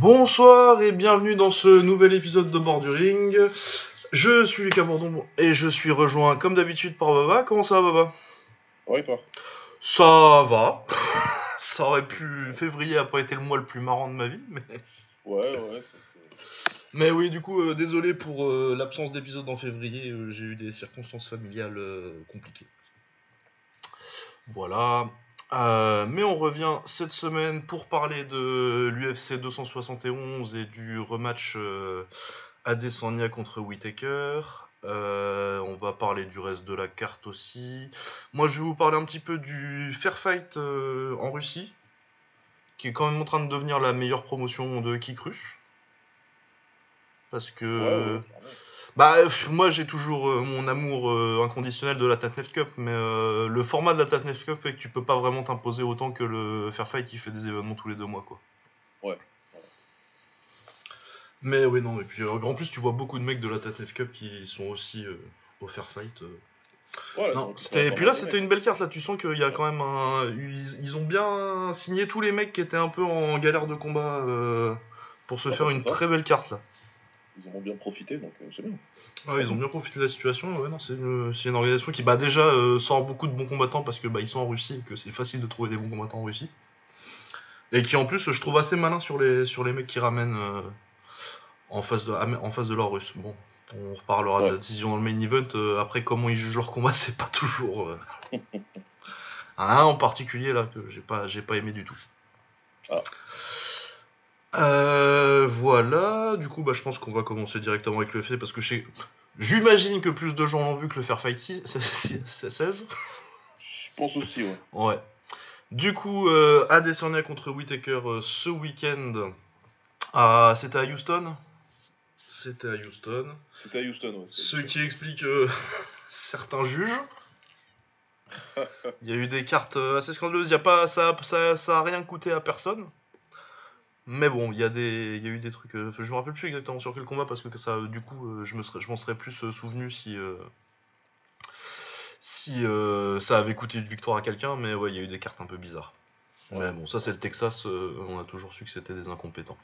Bonsoir et bienvenue dans ce nouvel épisode de Borduring. Je suis Lucas Bourdon et je suis rejoint comme d'habitude par Baba. Comment ça va Baba? Ouais, toi? Ça va. ça aurait pu... Février a pas été le mois le plus marrant de ma vie, mais... Ouais, ouais. Mais oui, du coup, euh, désolé pour euh, l'absence d'épisode en février, euh, j'ai eu des circonstances familiales compliquées. Voilà. Mais on revient cette semaine pour parler de l'UFC 271 et du rematch Adesanya contre Whitaker. on va parler du reste de la carte aussi. Moi, je vais vous parler un petit peu du Fair Fight en Russie, qui est quand même en train de devenir la meilleure promotion de Kikru. Parce que. Bah, moi j'ai toujours euh, mon amour euh, inconditionnel de la Tatnef Cup, mais euh, le format de la Tatnef Cup fait que tu peux pas vraiment t'imposer autant que le Fair Fight qui fait des événements tous les deux mois, quoi. Ouais. Mais oui, non, et puis en plus, tu vois beaucoup de mecs de la Tatnef Cup qui sont aussi au Fair Fight. non, et puis là, c'était une belle carte. Là, tu sens qu'il y a quand même un. Ils, ont bien signé tous les mecs qui étaient un peu en galère de combat pour se faire une très belle carte là ils ont bien profité, donc euh, c'est bien. ils ont bien profité de la situation. c'est une, organisation qui bah, déjà euh, sort beaucoup de bons combattants parce que bah, ils sont en Russie et que c'est facile de trouver des bons combattants en Russie. Et qui en plus, je trouve assez malin sur les, sur les mecs qui ramènent euh, en, face de, en face de leur russe. Bon, on reparlera de la décision dans le main event. après, comment ils jugent leur combat, c'est pas toujours. un en particulier là que j'ai pas, j'ai pas aimé du tout. Ah. Euh, voilà, du coup, bah, je pense qu'on va commencer directement avec le fait parce que j'imagine que plus de gens l'ont vu que le Fair Fight 6, 16. Je pense aussi, ouais. Ouais. Du coup, euh, Adesanya contre Whitaker euh, ce week-end. Ah, c'était à Houston C'était à Houston. C'était à Houston, ouais. Ce qui explique certains juges. Il y a eu des cartes assez scandaleuses. Il y a pas, ça, ça, ça a rien coûté à personne. Mais bon, il y, a des, y a eu des trucs. Euh, je me rappelle plus exactement sur quel combat parce que ça, du coup, euh, je, me serais, je m'en serais plus euh, souvenu si, si ça avait coûté une victoire à quelqu'un. Mais ouais, il y a eu des cartes un peu bizarres. Mais bon, ça c'est le Texas. on a toujours su que c'était des incompétents.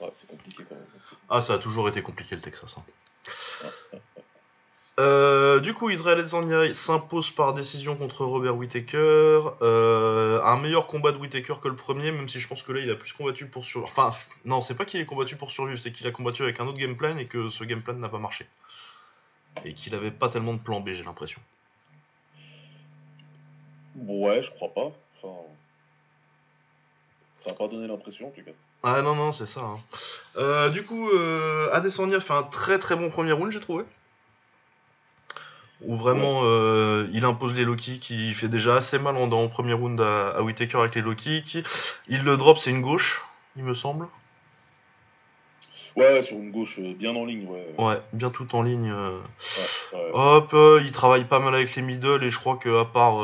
Ouais, c'est compliqué quand même. Ah, ça a toujours été compliqué le Texas. Hein. Euh, du coup, Israël Adesanya s'impose par décision contre Robert Whittaker. Euh, un meilleur combat de Whittaker que le premier, même si je pense que là, il a plus combattu pour survivre. Enfin, non, c'est pas qu'il ait combattu pour survivre, c'est qu'il a combattu avec un autre game plan et que ce game plan n'a pas marché. Et qu'il avait pas tellement de plan B, j'ai l'impression. Ouais, je crois pas. Enfin... Ça n'a pas donné l'impression, en tout cas. Ah non, non, c'est ça. Hein. Euh, du coup, Adesanya fait un très très bon premier round, j'ai trouvé où vraiment euh, il impose les Loki qui fait déjà assez mal en, premier round à, à Whitaker avec les Loki. il le drop, c'est une gauche, il me semble. Ouais, sur une gauche euh, bien en ligne, ouais. Ouais, bien tout en ligne. Euh. Hop, il travaille pas mal avec les middle et je crois qu'à part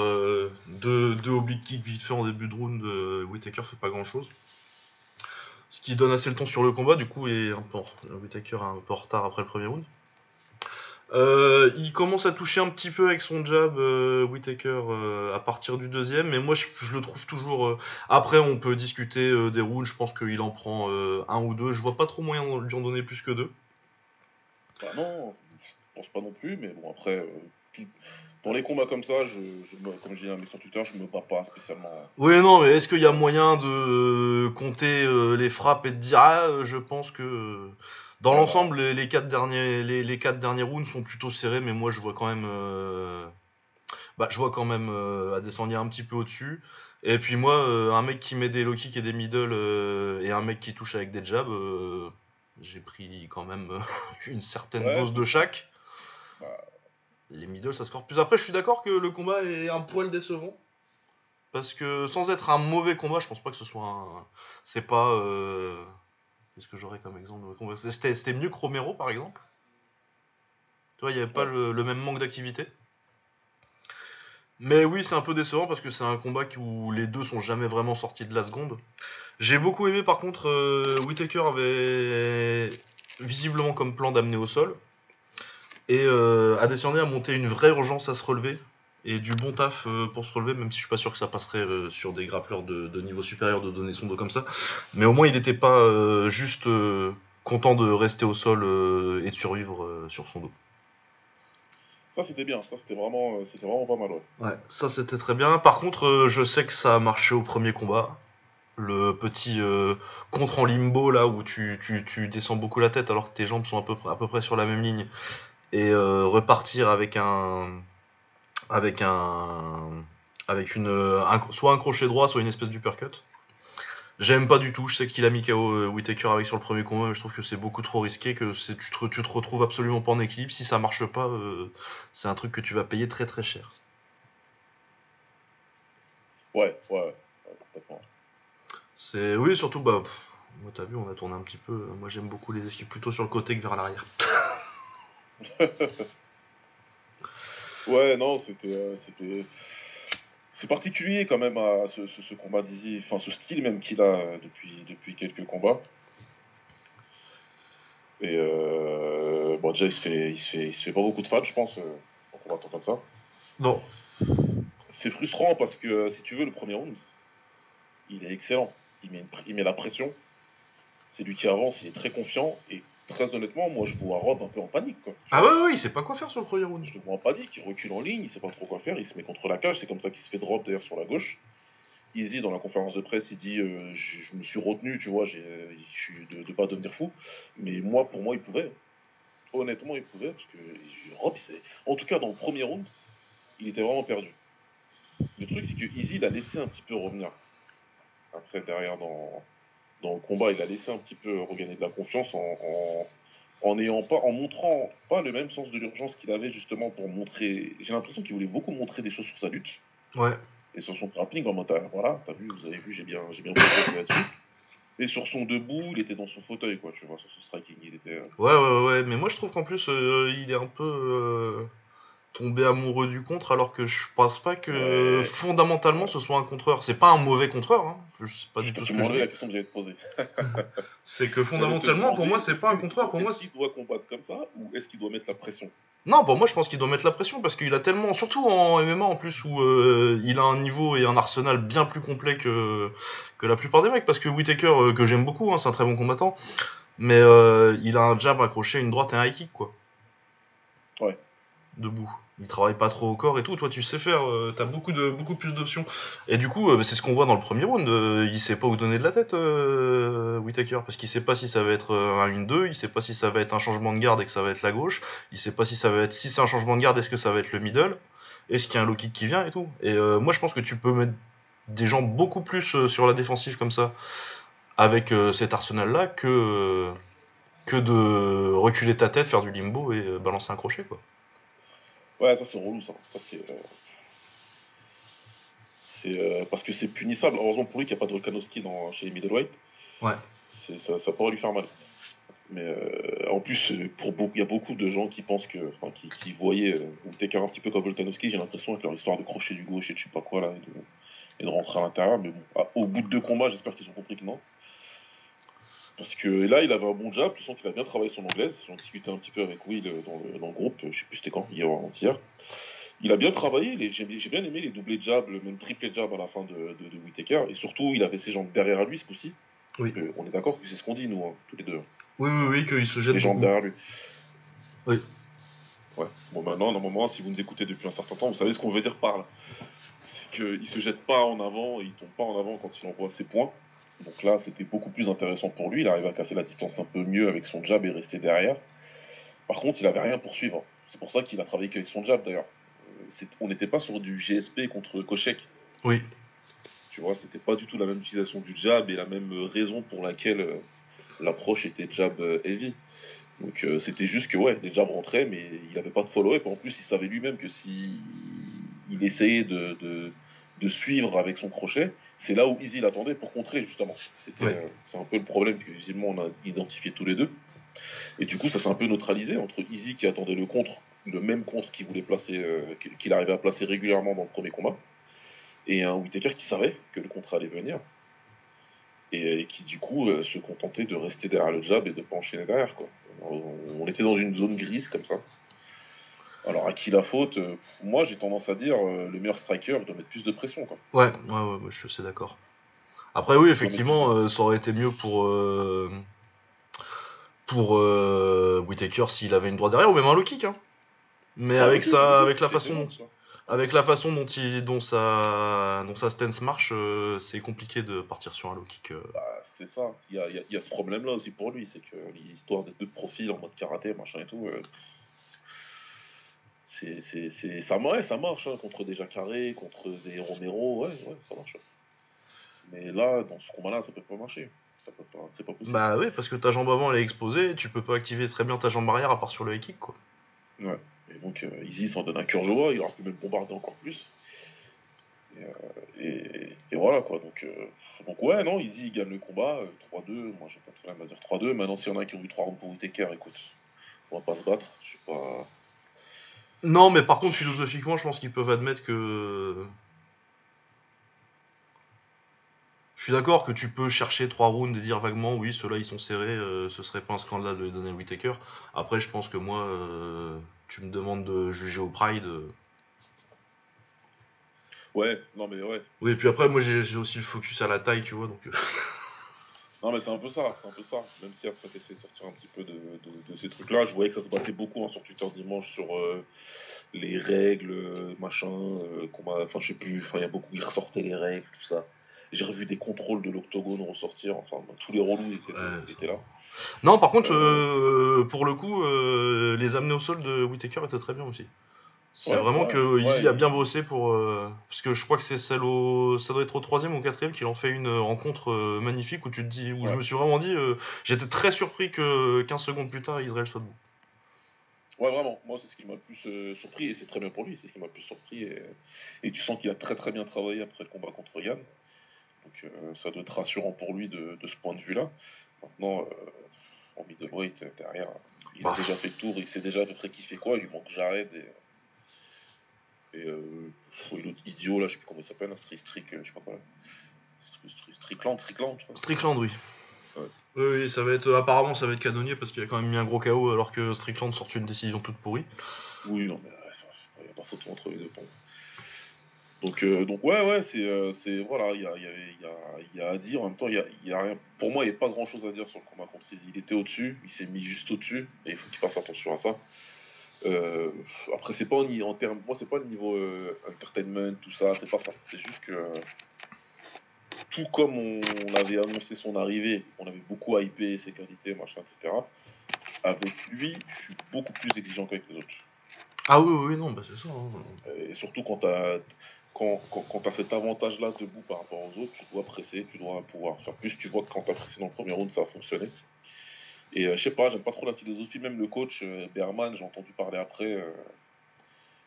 deux, deux oblique kicks vite fait en début de round, Whitaker fait pas grand chose. Ce qui donne assez le temps sur le combat, du coup, et un peu, Whitaker est un peu en retard après le premier round. Euh, il commence à toucher un petit peu avec son jab, euh, Whitaker, euh, à partir du deuxième, mais moi je, le trouve toujours. Après, on peut discuter des rounds, je pense qu'il en prend un ou deux. Je vois pas trop moyen de lui en donner plus que deux. Bah non, je pense pas non plus, mais bon, après, pour les combats comme ça, je, comme je dis à mes Twitter, je me bats pas spécialement. Oui, non, mais est-ce qu'il y a moyen de compter les frappes et de dire, ah, je pense que. Dans l'ensemble, les, quatre derniers, les, quatre derniers rounds sont plutôt serrés, mais moi je vois quand même, euh, bah, je vois quand même euh, à descendre un petit peu au-dessus. Et puis moi, euh, un mec qui met des low kicks et des middle et un mec qui touche avec des jabs, j'ai pris quand même une certaine dose de chaque. Bah. Les middle, ça score plus. Après, je suis d'accord que le combat est un poil décevant. Parce que sans être un mauvais combat, je pense pas que ce soit un. C'est pas. Qu'est-ce que j'aurais comme exemple C'était mieux que Romero, par exemple? Tu vois, il n'y avait pas le, même manque d'activité? Mais oui, c'est un peu décevant parce que c'est un combat où les deux sont jamais vraiment sortis de la seconde. J'ai beaucoup aimé, par contre, euh, Whitaker avait visiblement comme plan d'amener au sol. Et euh, Adesanya a monté une vraie urgence à se relever. Et du bon taf euh, pour se relever, même si je suis pas sûr que ça passerait euh, sur des grappleurs de, de niveau supérieur de donner son dos comme ça. Mais au moins, il n'était pas euh, juste content de rester au sol et de survivre sur son dos. Ça, c'était bien. Ça, c'était vraiment, c'était vraiment pas mal. Ouais. Ouais, ça c'était très bien. Par contre, je sais que ça a marché au premier combat. Le petit euh, contre en limbo là où tu, tu, tu descends beaucoup la tête alors que tes jambes sont à peu près, à peu près sur la même ligne. Et euh, repartir avec un. Avec un. Avec une. un- soit un crochet droit, soit une espèce d'uppercut. J'aime pas du tout. Je sais qu'il a mis KO euh, Whittaker avec sur le premier combat, mais je trouve que c'est beaucoup trop risqué, que tu te, tu te retrouves absolument pas en équilibre. Si ça marche pas, euh, c'est un truc que tu vas payer très très cher. Ouais, ouais, ouais, complètement. C'est oui, surtout bah pff, moi t'as vu, on a tourné un petit peu. Moi j'aime beaucoup les esquives plutôt sur le côté que vers l'arrière. Ouais, non, c'était, euh, c'était, c'est particulier quand même à ce, ce, ce combat d'Izzy, enfin ce style même qu'il a euh, depuis, depuis quelques combats. Et euh, bon, déjà il se fait, il se fait, il se fait pas beaucoup de fans, je pense, euh, en combattant comme ça. Non. C'est frustrant parce que euh, si tu veux le premier round, il est excellent. Il met, une il met la pression. C'est lui qui avance, il est très confiant et très honnêtement, moi je vois Rob un peu en panique quoi. Ah ouais, ouais, il sait pas quoi faire sur le premier round. Je le vois en panique, il recule en ligne, il sait pas trop quoi faire, il se met contre la cage, c'est comme ça qu'il se fait drop d'ailleurs sur la gauche. Easy dans la conférence de presse, il dit euh, je, je me suis retenu, tu vois, j'ai, euh, je suis de, de pas devenir fou. Mais moi, pour moi, il pouvait. Honnêtement, il pouvait parce que Rob, en tout cas dans le premier round, il était vraiment perdu. Le truc, c'est que Easy l'a laissé un petit peu revenir. Après, derrière, dans, dans le combat, il a laissé un petit peu regagner de la confiance en, en, en ayant pas, en montrant pas le même sens de l'urgence qu'il avait justement pour montrer. J'ai l'impression qu'il voulait beaucoup montrer des choses sur sa lutte Ouais. et sur son grappling en mode ah, voilà, t'as vu, vous avez vu, j'ai bien, j'ai bien là-dessus. Et sur son debout, il était dans son fauteuil, quoi, tu vois, sur son striking, il était. euh, Ouais, ouais, ouais. Mais moi je trouve qu'en plus euh, il est un peu euh, tombé amoureux du contre, alors que je pense pas que Ouais. fondamentalement ce soit un contreur. C'est pas un mauvais contreur. Hein. Je sais pas du tout ce que je demandais la dis. question que j'allais te poser. C'est que fondamentalement pour moi c'est pas un contreur. Pour moi Est-ce qu'il doit combattre comme ça ou est-ce qu'il doit mettre la pression? Non, pour moi, je pense qu'il doit mettre la pression parce qu'il a tellement, surtout en MMA en plus, où euh, il a un niveau et un arsenal bien plus complet que, que la plupart des mecs. Parce que Whitaker, euh, que j'aime beaucoup, hein, c'est un très bon combattant, mais euh, il a un jab accroché, une droite et un high kick, quoi. Ouais. Debout. Il travaille pas trop au corps et tout. Toi, tu sais faire, euh, t'as beaucoup, beaucoup plus d'options. Et du coup, euh, c'est ce qu'on voit dans le premier round. euh, il sait pas où donner de la tête, Whitaker, parce qu'il sait pas si ça va être un 1-2, il sait pas si ça va être un changement de garde et que ça va être la gauche. Il sait pas si ça va être si c'est un changement de garde, est-ce que ça va être le middle, est-ce qu'il y a un low kick qui vient et tout. Et moi je pense que tu peux mettre des gens beaucoup plus sur la défensive comme ça avec cet arsenal là que que de reculer ta tête, faire du limbo et balancer un crochet quoi. Ouais, ça c'est relou, ça. Ça c'est. euh, C'est euh, parce que c'est punissable. Heureusement pour lui qu'il n'y a pas de Volkanovski dans, chez les middleweight. Ouais. Ça, ça pourrait lui faire mal. Mais euh, en plus, euh, pour beaucoup, il y a beaucoup de gens qui pensent que, enfin, qui, qui voyaient euh, un petit peu comme Volkanovski. J'ai l'impression avec leur histoire de crochet du gauche et de je sais pas quoi là, et de, et de rentrer à l'intérieur. Mais bon, à- au bout de deux combats, j'espère qu'ils ont compris que non. Parce que là, il avait un bon jab. Tu sens qu'il a bien travaillé son anglaise. J'en discutais un petit peu avec Will euh, dans le, dans le groupe. Je sais plus c'était quand, hier ou avant-hier. Il a bien travaillé. J'ai bien aimé les doublés jabs, le même triplé jab à la fin de, de, de Whittaker. Et surtout, il avait ses jambes derrière lui ce coup-ci. Oui. Euh, on est d'accord que c'est ce qu'on dit, nous, hein, tous les deux. Oui oui oui qu'il se jette Les jambes beaucoup. derrière lui. Oui. Ouais. Bon, maintenant, normalement, si vous nous écoutez depuis un certain temps, vous savez ce qu'on veut dire par là. C'est qu'il se jette pas en avant, et il tombe pas en avant quand il envoie ses points. Donc là, c'était beaucoup plus intéressant pour lui. Il arrive à casser la distance un peu mieux avec son jab et rester derrière. Par contre, il avait rien pour suivre. C'est pour ça qu'il a travaillé qu'avec son jab d'ailleurs. Euh, On n'était pas sur du GSP contre Kochek. Oui. Tu vois, c'était pas du tout la même utilisation du jab et la même raison pour laquelle euh, l'approche était jab euh, heavy. Donc euh, c'était juste que ouais, les jabs rentraient, mais il avait pas de follow-up. En plus, il savait lui-même que si il essayait de, de, de suivre avec son crochet, c'est là où Easy l'attendait pour contrer justement. C'était, Ouais. euh, c'est un peu le problème que visiblement on a identifié tous les deux. Et du coup, ça s'est un peu neutralisé entre Easy qui attendait le contre, le même contre qu'il voulait placer, euh, qu'il- arrivait à placer régulièrement dans le premier combat, et un Whittaker qui savait que le contre allait venir, et, et qui du coup euh, se contentait de rester derrière le jab et de pas enchaîner derrière. Quoi. On, on était dans une zone grise comme ça. Alors à qui la faute euh, Moi j'ai tendance à dire euh, le meilleur striker doit mettre plus de pression quoi. Ouais, ouais, ouais, ouais, je suis d'accord. Après, oui, effectivement, euh, ça aurait été mieux pour. euh, pour euh, Whittaker s'il avait une droite derrière, ou même un low kick. Hein. Mais Ah, avec, oui, ça, oui, avec, la façon, ça. avec la façon dont, il, dont, sa, dont sa stance marche, c'est compliqué de partir sur un low kick. Bah, c'est ça, il y a, il y a- il y a ce problème-là aussi pour lui, c'est que l'histoire des deux profils en mode karaté, machin et tout, c'est, ça, ouais, ça marche hein, contre des Jacare, contre des Romero, ouais, ouais, ça marche. Mais là, dans ce combat-là, ça peut pas marcher. Ça peut pas, c'est pas possible. Bah oui, parce que ta jambe avant elle est exposée, tu peux pas activer très bien ta jambe arrière à part sur le kick quoi. Ouais. Et donc, euh, Izzy s'en donne un cœur joie, il aurait pu même bombarder encore plus. Et, euh, et- et voilà quoi. Donc, euh, donc ouais, non, Izzy gagne le combat, euh, 3-2. Moi, j'ai pas de problème à dire 3-2. Maintenant, s'il y en a qui ont eu 3 rounds pour Whitaker, écoute, on va pas se battre. Je suis pas. Non, mais par contre, philosophiquement, je pense qu'ils peuvent admettre que. Je suis d'accord que tu peux chercher trois rounds et dire vaguement oui, ceux-là ils sont serrés, euh, ce serait pas un scandale de les donner à Whittaker. Après, je pense que moi, euh, tu me demandes de juger au Pride. euh. Ouais, non, mais ouais. Oui, et puis après, moi j'ai j'ai aussi le focus à la taille, tu vois, donc. Euh, Non, mais c'est un peu ça, c'est un peu ça. Même si après, t'essaies de sortir un petit peu de, de- de ces trucs-là. Je voyais que ça se battait beaucoup hein, sur Twitter dimanche sur euh, les règles, euh, machin, euh, combat. Enfin, je sais plus, enfin, il y a beaucoup qui ressortaient les règles, tout ça. J'ai revu des contrôles de l'octogone ressortir, enfin, tous les relous étaient, étaient là. Non, par contre, euh, pour le coup, euh, les amener au sol de Whittaker étaient très bien aussi. C'est Ouais, vraiment ouais, que ouais. a bien bossé pour. euh, parce que je crois que c'est celle au. Ça doit être au troisième ou quatrième qu'il en fait une rencontre euh, magnifique où tu te dis. Où je me suis vraiment dit. euh, J'étais très surpris que 15 secondes plus tard, Israël soit debout. Ouais, vraiment. Moi, c'est ce qui m'a le plus euh, surpris, et c'est très bien pour lui, c'est ce qui m'a le plus surpris. Et, et tu sens qu'il a très très bien travaillé après le combat contre Yann. Donc, euh, ça doit être rassurant pour lui de, de ce point de vue-là. Maintenant, euh, en middleweight, euh, derrière, il a Bah. déjà fait le tour, il sait déjà à peu près qui fait quoi, il lui manque Jared et. Et euh, et l'autre idiot là, je sais plus comment il s'appelle, hein, Strick, Strick, euh, je sais pas quoi. là. Strick- Strick- Strickland, Strickland, je crois. Strickland, oui. Ouais. Oui, oui, ça va être. Apparemment, ça va être canonnier parce qu'il a quand même mis un gros KO alors que Strickland sort une décision toute pourrie. Oui, non, mais il n'y a pas photo entre les deux. Donc, euh, donc ouais, ouais, c'est, euh, c'est voilà, il y a, y, a, il y, a, il y a à dire. En même temps, y a, y a rien. Pour moi, il n'y a pas grand chose à dire sur le combat contre Izzy. Il était au-dessus, il s'est mis juste au-dessus, et il faut qu'il fasse attention à ça. Euh, après, c'est pas en, en termes, moi, c'est pas le niveau euh, entertainment, tout ça, c'est pas ça. C'est juste que tout comme on, avait annoncé son arrivée, on avait beaucoup hypé ses qualités, machin, etc. Avec lui, je suis beaucoup plus exigeant qu'avec les autres. Ah oui, oui, non, bah c'est ça. hein. Et surtout quand tu as, quand, quand, quand t'as cet avantage-là debout par rapport aux autres, tu dois presser, tu dois pouvoir faire plus. Tu vois que quand tu as pressé dans le premier round, ça a fonctionné. Et euh, je sais pas, j'aime pas trop la philosophie. Même le coach euh, Berman, j'ai entendu parler après euh,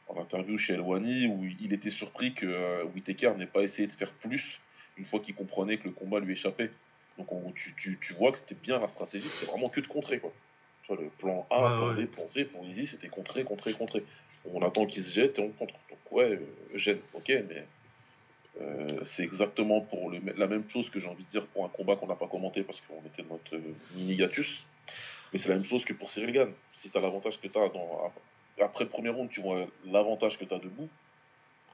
en interview chez Elwani, où il était surpris que Whittaker n'ait pas essayé de faire plus une fois qu'il comprenait que le combat lui échappait. Donc on- tu, tu, tu vois que c'était bien la stratégie, c'était vraiment que de contrer. Quoi. Tu vois, le plan A, Ouais, plan ouais. B, plan C, pour Easy, c'était contrer, contrer, contrer. On attend qu'il se jette et on contre. Donc ouais, gêne, ok, mais euh, c'est exactement pour le, la même chose que j'ai envie de dire pour un combat qu'on n'a pas commenté parce qu'on était dans notre mini hiatus. Mais c'est la même chose que pour Cyril Gann. Si tu as l'avantage que tu as dans, après le premier round, tu vois l'avantage que tu as debout,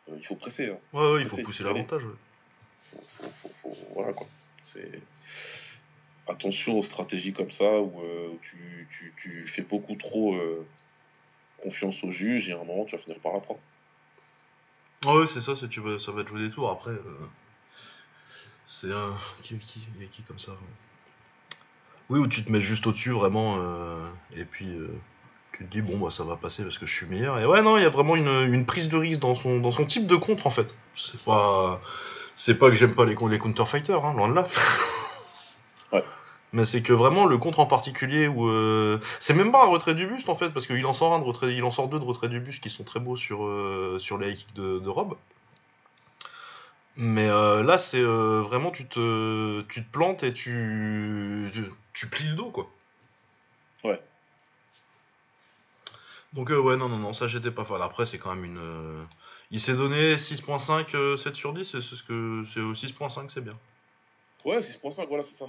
euh, il faut presser. hein. Ouais, ouais, il faut Presser, pousser l'avantage. ouais. Faut, faut, faut, faut- voilà quoi. C'est attention aux stratégies comme ça où euh, tu, tu, tu fais beaucoup trop euh, confiance au juge et à un moment tu vas finir par la prendre. Ah ouais, c'est ça, c'est tu vas, ça va te jouer des tours. Après, euh, c'est un. Qui, qui, qui comme ça hein Oui, où tu te mets juste au-dessus vraiment, euh, et puis euh, tu te dis, bon, bah ça va passer parce que je suis meilleur. Et ouais, non, il y a vraiment une, une prise de risque dans son, dans son type de contre en fait. C'est pas. C'est pas que j'aime pas les, les counter-fighters, hein, loin de là. Ouais. Mais c'est que vraiment le contre en particulier où euh, c'est même pas un retrait du buste en fait parce qu'il en sort un de retrait, il en sort deux de retrait du buste qui sont très beaux sur euh, sur les high kicks de, de Rob. Mais euh, là c'est euh, vraiment tu te tu te plantes et tu tu, tu plies le dos quoi. Ouais. Donc euh, ouais non non non ça j'étais pas fan. Après c'est quand même une il s'est donné 6.5 euh, 7 sur 10 c'est ce que c'est au 6.5 c'est bien. Ouais, 6.5, voilà, c'est ça.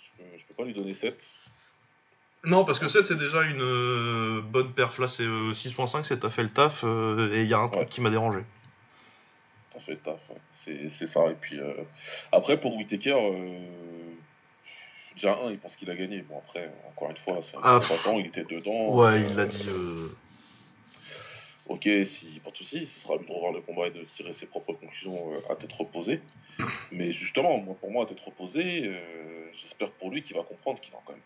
Je peux, je peux pas lui donner 7. Non, parce que 7 c'est déjà une bonne perf. Là, c'est euh, 6.5, c'est t'as fait le taf. et il y a un truc Ouais. qui m'a dérangé. T'as fait le taf, ouais. c'est c'est ça. Et puis euh, après pour Whitaker, euh, déjà un, il pense qu'il a gagné. Bon après, encore une fois, c'est un Ah, combattant, il était dedans. Ouais, euh, il l'a dit. euh, Ok, si pas de soucis, ce sera à lui de revoir le combat et de tirer ses propres conclusions euh, à tête reposée. Mais justement, moi, pour moi, à tête reposée, euh, j'espère pour lui qu'il va comprendre qu'il en quand même.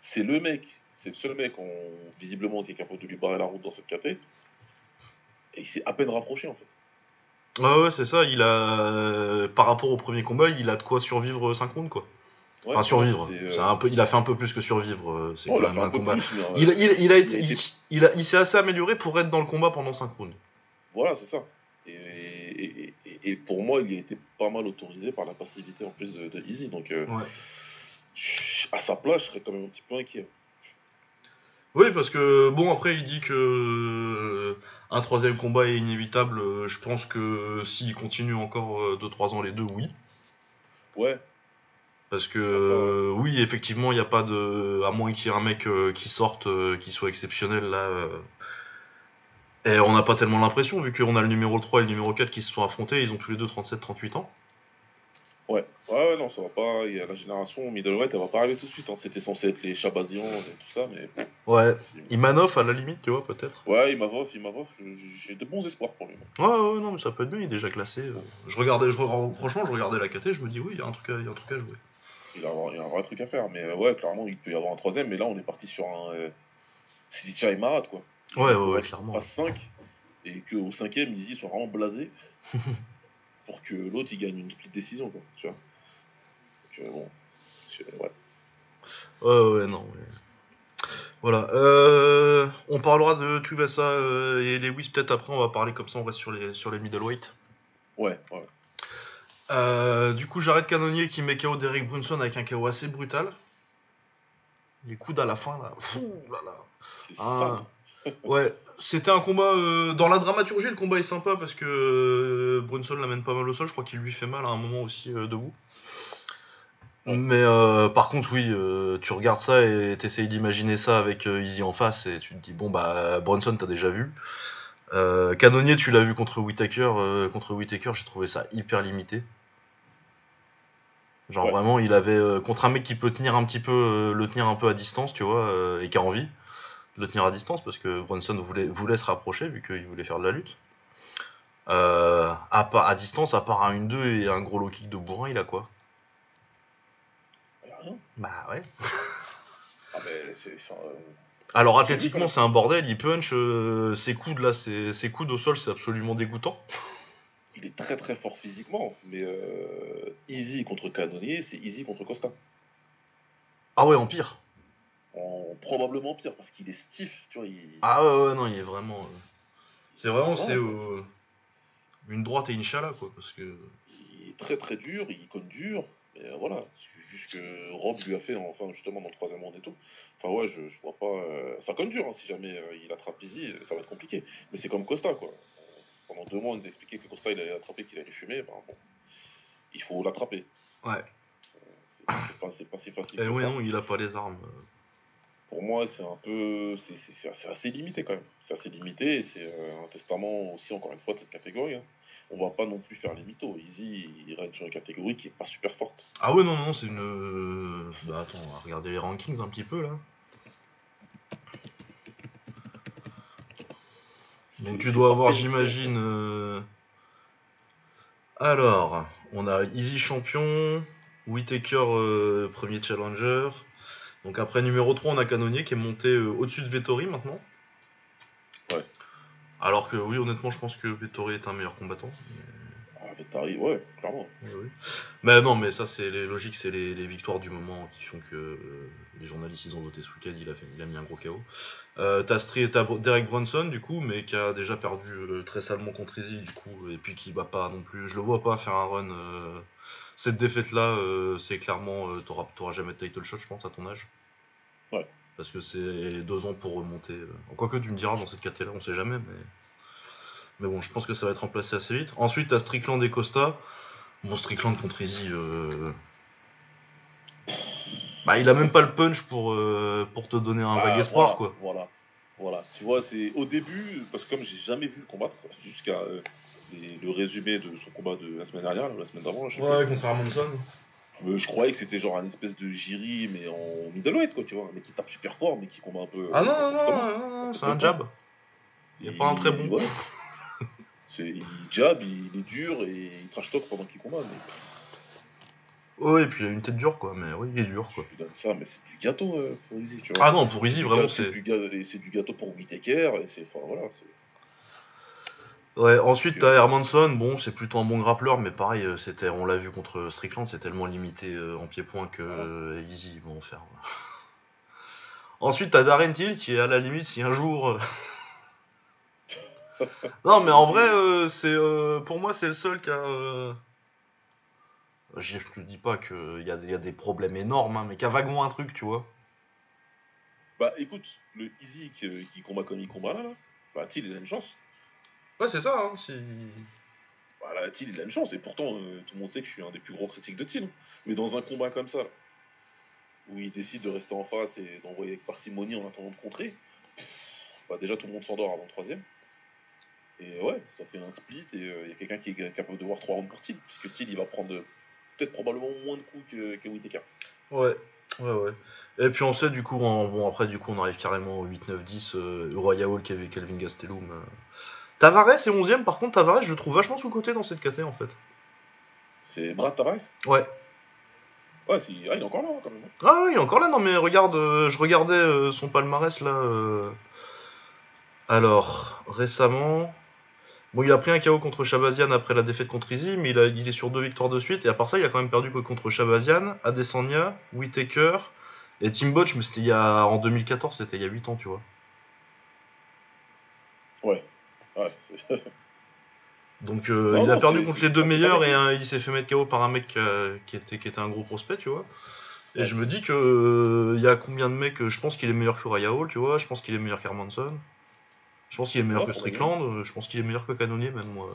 C'est le mec, c'est le seul mec, on, visiblement, qui est capable de lui barrer la route dans cette KT. Et il s'est à peine rapproché en fait. Ouais, ouais, c'est ça. Il a. euh, par rapport au premier combat, il a de quoi survivre 5 rounds, quoi. Ouais, Enfin, survivre. c'est, euh, un peu, il a fait un peu plus que survivre. euh, C'est oh, un combat. plus, mais, euh, Il, il, il a été, il il, a, s'est assez amélioré pour être dans le combat pendant 5 rounds. Voilà, c'est ça. Et, et, et- et pour moi, il a été pas mal autorisé par la passivité en plus de, de Easy. Donc, euh, Ouais. à sa place, je serais quand même un petit peu inquiet. Oui, parce que bon, après, il dit que euh, un troisième combat est inévitable. Euh, Je pense que s'il continue encore 2-3 ans les deux, oui. Ouais, Parce que euh, oui, effectivement, il n'y a pas de. À moins qu'il y ait un mec euh, qui sorte, euh, qui soit exceptionnel là. euh. Et on n'a pas tellement l'impression, vu qu'on a le numéro 3 et le numéro 4 qui se sont affrontés, ils ont tous les deux 37-38 ans. Ouais. Ouais, ouais, non, ça va pas. Il y a la génération middleweight, elle va pas arriver tout de suite. hein. C'était censé être les Chabazian et tout ça, mais. Ouais. Imanov à la limite, tu vois, peut-être. Ouais, Imavov, je- j'ai de bons espoirs pour lui. Ouais, ouais, non, mais ça peut être bien, il est déjà classé. euh. Je regardais, je, franchement, je regardais la KT, je me dis, oui, il y a un truc à, il y a un truc à jouer. Il a, il y a un vrai truc à faire. Mais euh, ouais, clairement, il peut y avoir un troisième. Mais là, on est parti sur un. Euh, Sidicha et Marat, quoi. Ouais, ouais, ouais, clairement. fasse 5 et qu'au cinquième, Easy soit vraiment blasé pour que l'autre il gagne une split décision, quoi. Tu vois. Donc, euh, bon. Ouais. Ouais, ouais, non. ouais. Voilà. Euh, on parlera de Tuvasa euh, et Lewis peut-être après. On va parler comme ça. On reste sur les sur les middleweight. Ouais, ouais. Euh, du coup, j'arrête Canonnier qui met KO Derek Brunson avec un KO assez brutal. Les coudes à la fin là. Fou, là, Ah. Ouais, c'était un combat. euh, dans la dramaturgie, le combat est sympa parce que euh, Brunson l'amène pas mal au sol. Je crois qu'il lui fait mal à un moment aussi euh, debout. Ouais. Mais par contre, oui, tu regardes ça et t'essayes d'imaginer ça avec Easy en face et tu te dis, bon, bah, Brunson, t'as déjà vu. Canonnier, tu l'as vu contre Whitaker. contre Whitaker, j'ai trouvé ça hyper limité. Genre Ouais. vraiment, il avait contre un mec qui peut tenir un petit peu, le tenir un peu à distance, tu vois, et qui a envie de le tenir à distance parce que Brunson voulait, voulait se rapprocher vu qu'il voulait faire de la lutte. Euh, à, à distance, à part un 1-2 et un gros low kick de bourrin, il a quoi? Y a rien. Bah ouais. Ah, enfin, euh, Alors athlétiquement, c'est un bordel, il punch, euh, ses coudes là, ses, ses coudes au sol, c'est absolument dégoûtant. il est très très fort physiquement, mais Easy contre Canonier, c'est Easy contre Costa. Ah ouais, en pire. En probablement pire, parce qu'il est stiff, tu vois. Il... Ah ouais, ouais, non, il est vraiment. euh, C'est vraiment, c'est euh, une droite et une chala quoi, parce que. Il est très très dur, il conne dur, mais euh, voilà, c'est juste que Rob lui a fait enfin justement dans le troisième round et tout. Enfin ouais, je, je vois pas. euh, Ça conne dur, hein, si jamais il attrape Easy, euh, ça va être compliqué. Mais c'est comme Costa quoi. Pendant deux mois, on nous a expliqué que Costa il allait attraper, qu'il allait fumer, ben bon, il faut l'attraper. Ouais. C'est pas, pas si facile. Que ouais, ça. non, il a pas les armes. Pour moi, c'est un peu. C'est assez, limité quand même. C'est assez limité et c'est euh, un testament aussi, encore une fois, de cette catégorie. hein. On va pas non plus faire les mythos. Easy, il règne sur une catégorie qui est pas super forte. Ah ouais, non, non, c'est une. euh, Bah attends, on va regarder les rankings un petit peu là. Donc tu dois avoir, j'imagine. euh, Alors, on a Easy champion, Whitaker euh, premier challenger. Donc après numéro 3, on a Canonier qui est monté euh, au-dessus de Vettori maintenant. Ouais. Alors que oui, honnêtement, je pense que Vettori est un meilleur combattant. Ah, Vettari, ouais, clairement. Oui, oui. Mais non, mais ça, c'est les logiques, c'est les, les victoires du moment qui font que euh, les journalistes ils ont voté ce week-end, il a, fait, il a mis un gros KO. Euh, t'as Derek Bronson, du coup, mais qui a déjà perdu très salement contre Easy, du coup, et puis qui va pas non plus. Je le vois pas faire un run. Euh, Cette défaite-là, euh, c'est clairement. euh, T'auras t'auras jamais de title shot, je pense, à ton âge. Ouais. Parce que c'est deux ans pour remonter. euh. Quoique tu me diras, dans cette catégorie, on sait jamais, mais. Mais bon, je pense que ça va être remplacé assez vite. Ensuite, t'as Strickland et Costa. Bon, Strickland contre Easy. euh, Bah, il a même pas le punch pour, euh, pour te donner un Ah, vague espoir, voilà, quoi. Voilà, voilà. Tu vois, c'est au début, parce que comme j'ai jamais vu le combattre, jusqu'à euh, les- le résumé de son combat de la semaine dernière, ou la semaine d'avant, là, plus. contre. Euh, je croyais que c'était genre un espèce de Jiri, mais en middleweight, quoi, tu vois. Mais qui tape super fort, mais qui combat un peu. Ah non, euh, non, comment. non, non, non, c'est un jab. Il est pas un très bon. ouais. C'est, il jab, il est dur et il trash talk pendant qu'il combat. Mais Ouais, et puis il a une tête dure, quoi. Mais oui, il est dur, quoi. ça, mais c'est du gâteau euh, pour Easy, tu vois. Ah non, pour Du vraiment, c'est. c'est du gâteau pour Whitaker, et c'est. Enfin, voilà. c'est- Ouais, ensuite t'as Hermanson, bon, c'est plutôt un bon grappleur, mais pareil, euh, c'était, on l'a vu contre Strickland, c'est tellement limité euh, en pied-point que euh, Easy ils vont en faire. Ensuite t'as Darren Till qui est à la limite si un jour. non, mais en vrai, euh, c'est, euh, pour moi, c'est le seul qui a. euh, Je je te dis pas qu'il y a, y a des problèmes énormes, hein, mais qui a vaguement un truc, tu vois. Bah écoute, le Easy qui, qui combat comme il combat là, là bah Till il a une chance. Ouais, c'est ça, hein, si. Bah là, Till il a une chance, et pourtant euh, tout le monde sait que je suis un des plus gros critiques de Till. hein. Mais dans un combat comme ça, où il décide de rester en face et d'envoyer avec parcimonie en attendant de contrer, bah déjà tout le monde s'endort avant le troisième. Et ouais, ça fait un split et il y a quelqu'un qui est capable de voir trois rounds pour Till, puisque Till il va prendre euh, peut-être probablement moins de coups que, que Whittaker. Ouais, ouais, ouais. Et puis on sait du coup, bon après du coup on arrive carrément au 8, 9, 10, euh, Royal Hall, Kelvin Kelvin Gastelum. euh. Tavares est 11ème, par contre Tavares je le trouve vachement sous-côté dans cette caté en fait. C'est Brad Tavares Ouais. Ouais, ah, il est encore là quand même. hein. Ah oui, il est encore là, non mais regarde, euh, je regardais euh, son palmarès là. euh. Alors, récemment... Bon, il a pris un KO contre Shabazian après la défaite contre Izzy, mais il, a- il est sur deux victoires de suite, et à part ça, il a quand même perdu contre Shabazian, Adesanya, Whitaker, et Tim Botch, mais c'était il y a... en 2014, c'était il y a 8 ans, tu vois. Ouais. Ouais, Donc euh, Non, il a perdu contre les deux meilleurs et euh, il s'est fait mettre KO par un mec euh, qui, était, qui était un gros prospect, tu vois. Et Ouais. je me dis que il y a combien de mecs, je pense qu'il est meilleur que Raya Hall, tu vois, je pense qu'il est meilleur qu'Hermanson. Je pense qu'il est meilleur Ouais, que. Strickland, je pense qu'il est meilleur que Canonier même moi.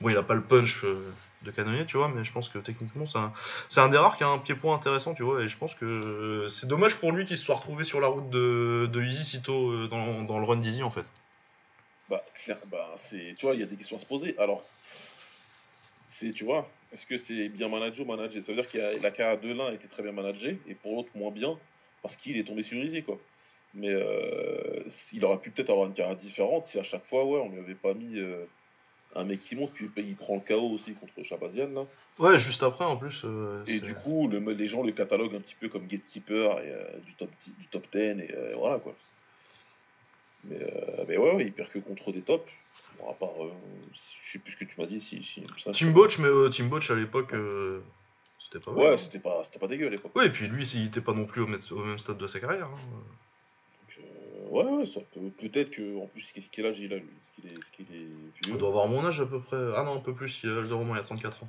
Bon, il a pas le punch de Canonier, tu vois, mais je pense que techniquement c'est un, c'est un des rares qui a un pied-point intéressant, tu vois, et je pense que c'est dommage pour lui qu'il se soit retrouvé sur la route de, de Easy sitôt dans, dans le run d'Easy en fait. Bah, clair, bah, c'est, tu vois, il y a des questions à se poser. Alors, c'est, tu vois, est-ce que c'est bien managé ou managé? Ça veut dire que la KA de l'un était très bien managée et pour l'autre moins bien parce qu'il est tombé sur Easy, quoi. Mais euh, il aurait pu peut-être avoir une KA différente si à chaque fois, ouais, on lui avait pas mis euh, un mec qui monte, puis il prend le KO aussi contre Shabazian, là. Ouais, juste après en plus. euh, Et du coup, le, les gens le cataloguent un petit peu comme gatekeeper et, du, top, 10 du top 10 et voilà quoi. Mais, euh, mais ouais, ouais, il perd que contre des tops. Bon, à part, euh, je sais plus ce que tu m'as dit. Si, si, ça, Tim Botch, mais euh, Tim Botch à l'époque, euh, c'était pas. Ouais, c'était pas, c'était pas dégueu à l'époque. Ouais, et puis lui, il était pas non plus au, même- au même stade de sa carrière. hein. Donc, euh, ouais, ouais, ça peut, peut-être que, en plus, quel âge il a lui? Est-ce qu'il est, est Il doit avoir mon âge à peu près. Ah non, un peu plus, il a l'âge de Romain, il a 34 ans.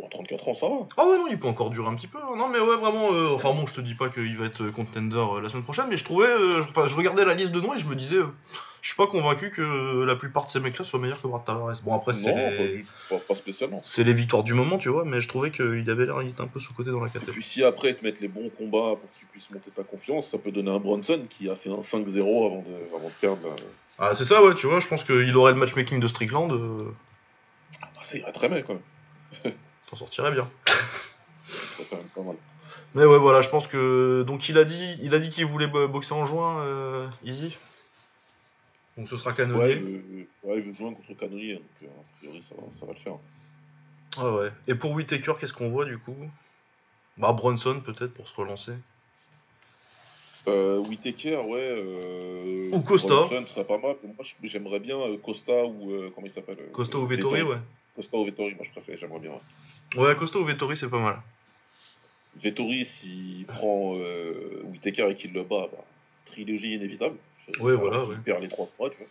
Bon, 34 ans, ça va. Ah ouais, non, il peut encore durer un petit peu. hein. Non, mais ouais, vraiment. euh, enfin bon, je te dis pas qu'il va être euh, contender euh, la semaine prochaine, mais je trouvais. euh, je- Enfin, je regardais la liste de noms et je me disais. je suis pas convaincu que la plupart de ces mecs-là soient meilleurs que Brad Tavares. Bon, après, c'est les... pas, pas spécialement. c'est les victoires du moment, tu vois, mais je trouvais qu'il avait l'air, il était un peu sous-côté dans la Et catégorie. puis si après ils te mettent les bons combats pour que tu puisses monter ta confiance, ça peut donner un Bronson qui a fait un 5-0 avant de, avant de perdre. Ah, c'est ça, ouais, tu vois, je pense qu'il aurait le matchmaking de Strickland, Ah, ça irait très bien quand même. s'en sortirait bien. Pas mal. Mais ouais, voilà, je pense que. Donc il a dit il a dit qu'il voulait bo- boxer en juin, euh, Easy. Donc ce sera Ouais, il veut, ouais, il veut jouer contre Canonier, donc euh, a priori ça va, ça va le faire. Ah ouais. Et pour Whitaker, qu'est-ce qu'on voit du coup? Bah Bronson peut-être pour se relancer. Euh, Whitaker, ouais. Euh, Ou Costa. Bronson serait pas mal. Moi j'aimerais bien euh, Costa ou. euh, comment il s'appelle euh, Costa euh, ou Vettori, ouais. Costa ou Vettori, moi je préfère, j'aimerais bien. ouais. Ouais, Costa ou Vettori, c'est pas mal. Vettori, s'il prend euh, Whitaker et qu'il le bat, bah, trilogie inévitable. Ouais, voilà, ouais. perd les trois fois, tu vois.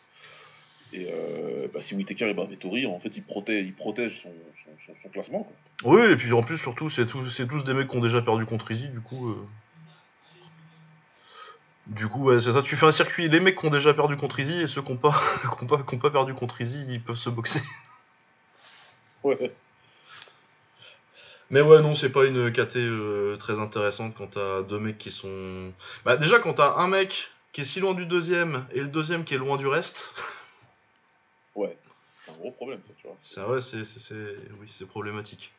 Et euh, bah, si Whitaker il bat Vettori, en fait, il protège, il protège son, son, son- son classement. Quoi. Oui, et puis en plus, surtout, c'est tous, tous des mecs qui ont déjà perdu contre Easy, du coup. euh. Du coup, ouais, c'est ça, tu fais un circuit. Les mecs qui ont déjà perdu contre Easy et ceux qui n'ont pas, qui ont pas, qui ont pas perdu contre Easy, ils peuvent se boxer. Ouais. Mais ouais, non, c'est pas une KT euh, très intéressante quand t'as deux mecs qui sont. Bah, déjà, quand t'as un mec qui est si loin du deuxième et le deuxième qui est loin du reste. Ouais, c'est un gros problème, ça, tu vois. C'est ouais, c'est, c'est, c'est- oui, c'est problématique.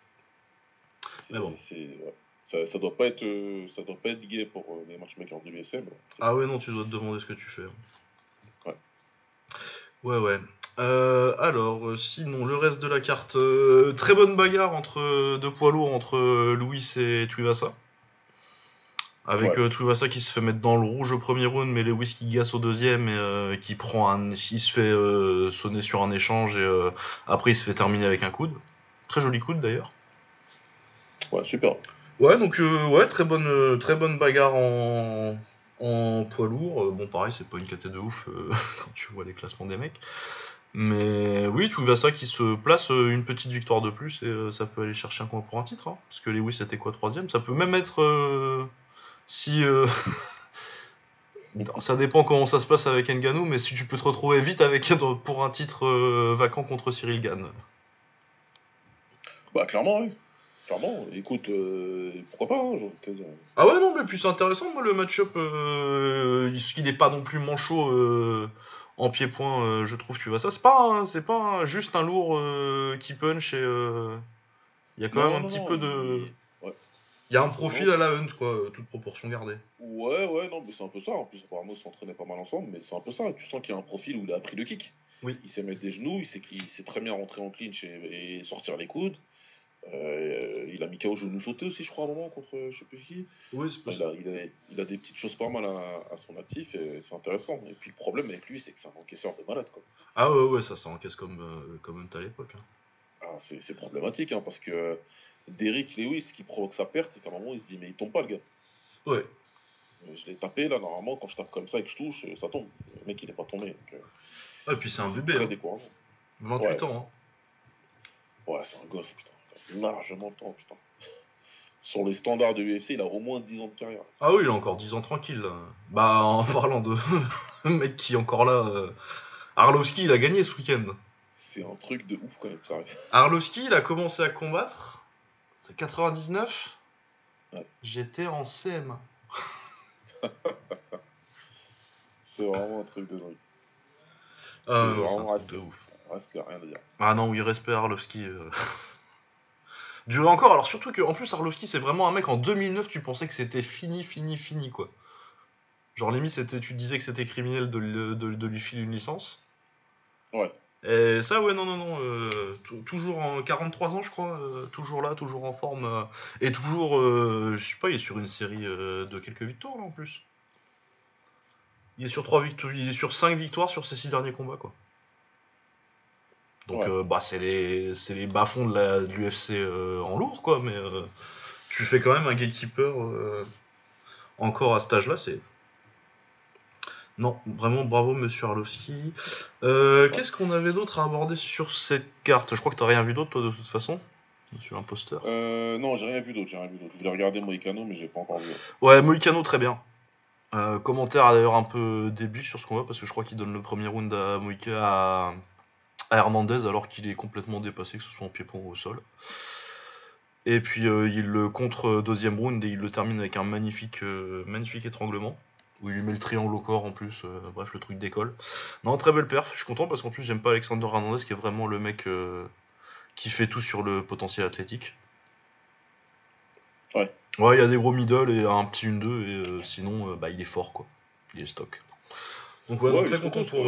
C'est- Mais bon. ouais. ça, ça doit pas être, euh, ça doit pas être gay pour euh, les matchmakers l'UFC. mais- Ah ouais, non, tu dois te demander ce que tu fais. Ouais. Ouais, ouais. Euh, alors, euh, sinon, le reste de la carte, euh, très bonne bagarre entre deux poids lourds entre Louis et Tuivasa. Avec Ouais. Tuivasa qui se fait mettre dans le rouge au premier round, mais Lewis qui gasse au deuxième et qui prend un, il se fait sonner sur un échange et après il se fait terminer avec un coude. Très joli coude d'ailleurs. Ouais, super. Ouais, donc euh, ouais, très bonne, euh, très bonne bagarre en, en poids lourd. Euh, bon, pareil, c'est pas une caté de ouf quand tu vois les classements des mecs. Mais oui, tu vois ça qui se place euh, une petite victoire de plus et euh, ça peut aller chercher un coin pour un titre. hein. parce que Lewis c'était quoi troisième? Ça peut même être euh, si. euh, ça dépend comment ça se passe avec Nganou, mais si tu peux te retrouver vite avec pour un titre euh, vacant contre Cyril Gann. Bah, clairement, oui. Clairement, écoute, pourquoi pas, hein. Ah ouais, non, mais puis c'est intéressant, moi, le match-up. Euh, il n'est pas non plus manchot en pied-point, euh, je trouve, tu vois ça. C'est pas, un- c'est pas juste un lourd euh, qui punch et. euh, Il y a quand Non, même un non, petit non, peu de. il- ouais. Y a un profil à la Hunt, quoi, toute proportion gardée. Ouais, ouais, non, mais c'est un peu ça. En plus, apparemment, ils s'entraînaient pas mal ensemble, mais c'est un peu ça. Tu sens qu'il y a un profil où il a appris le kick. Oui. Il sait mettre des genoux, il sait qu'il sait très bien rentrer en clinch et, et sortir les coudes. Euh, il a mis KO genou sauté aussi, je crois, à un moment, contre je sais plus qui. Oui, c'est Il a, il, a, il a des petites choses pas mal à, à son actif et c'est intéressant. Et puis le problème avec lui, c'est que c'est un encaisseur de malade, quoi. Ah ouais, ouais, ça, ça encaisse comme, euh, comme Hunt à l'époque. hein. Ah, c'est problématique, hein, parce que Derrick Lewis, ce qui provoque sa perte, c'est qu'à un moment, il se dit, mais il tombe pas, le gars. Ouais. Euh, Je l'ai tapé, là, normalement, quand je tape comme ça et que je touche, euh, ça tombe. Le mec, il est pas tombé. Donc, euh, Ah, et puis c'est un bébé, très hein. décourageant. 28 Ouais. ans. Hein. Ouais, c'est un gosse, putain. Largement le temps, putain. Sur les standards de l'UFC, il a au moins 10 ans de carrière. Ah oui, il a encore 10 ans tranquille. Bah, en parlant de mec qui est encore là. euh, Arlovski, il a gagné ce week-end. C'est un truc de ouf, quand même, ça arrive. Arlovski, il a commencé à combattre. C'est 99. Ouais. J'étais en CM. C'est vraiment un truc de dingue. Ah, C'est un vraiment truc de ouf. Reste que rien à dire. Ah non, oui, respect Arlovski. euh. Durer encore, alors surtout que en plus Arlovski c'est vraiment un mec en 2009 tu pensais que c'était fini, fini, fini quoi. Genre limite c'était, tu disais que c'était criminel de, le- de- de lui filer une licence. Ouais. Et ça ouais non non non, euh, tou- toujours en 43 ans je crois, euh, toujours là, toujours en forme euh, et toujours, je sais pas, il est sur une série de quelques victoires là en plus. Il est sur trois victoires, il est sur 5 victoires sur ses 6 derniers combats quoi. Donc Ouais. euh, bah c'est les c'est les bas-fonds de l'UFC euh, en lourd quoi, mais euh, tu fais quand même un gatekeeper encore à cet âge-là, c'est non, vraiment bravo Monsieur Arlovski. Euh, Qu'est-ce qu'on avait d'autre à aborder sur cette carte? Je crois que t'as rien vu d'autre toi de toute façon, Monsieur l'imposteur. Euh, non, j'ai rien vu d'autre, j'ai rien vu d'autre. Je voulais regarder Moïcano, mais j'ai pas encore vu. Ouais, Moïcano très bien. Euh, commentaire d'ailleurs un peu début sur ce qu'on voit parce que je crois qu'il donne le premier round à Moïka à, à Hernandez alors qu'il est complètement dépassé, que ce soit en pied-point ou au sol. Et puis euh, il le contre euh, deuxième round et il le termine avec un magnifique, euh, magnifique étranglement où il lui met le triangle au corps en plus. euh, bref, le truc décolle. Non, très belle perf. Je suis content parce qu'en plus j'aime pas Alexander Hernandez qui est vraiment le mec qui fait tout sur le potentiel athlétique. Ouais. Ouais, il y a des gros middle et un petit 1-2 et sinon bah, il est fort quoi. Il est stock. Donc ouais, Ouais, donc, il très content pour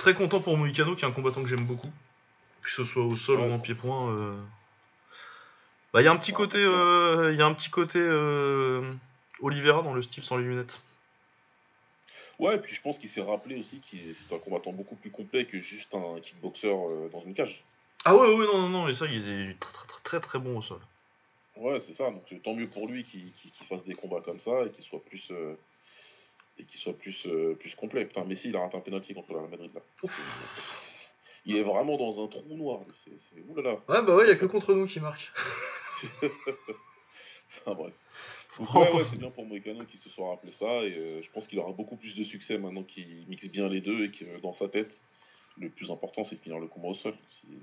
très content pour Moïcano qui est un combattant que j'aime beaucoup. Que ce soit au sol Ouais, ou en pied-point. euh. Bah il y a un petit côté euh, il y a un petit côté euh, Oliveira dans le style sans les lunettes. Ouais, et puis je pense qu'il s'est rappelé aussi que c'est un combattant beaucoup plus complet que juste un kickboxer dans une cage. Ah ouais ouais non non non et ça il est très très très très, bon au sol. Ouais, c'est ça. Donc tant mieux pour lui qu'il fasse des combats comme ça et qu'il soit plus euh, et qu'il soit plus euh, plus complet. Putain, Messi, il a raté un penalty contre la Madrid là. Il est vraiment dans un trou noir. C'est c'est oulala. Ouais bah ouais il y a que contre nous qui marque. Enfin bref. Donc, Oh. ouais, ouais, c'est bien pour Moïcano qui se soit rappelé ça et euh, je pense qu'il aura beaucoup plus de succès maintenant qu'il mixe bien les deux et que dans sa tête, le plus important, c'est de finir le combat au sol.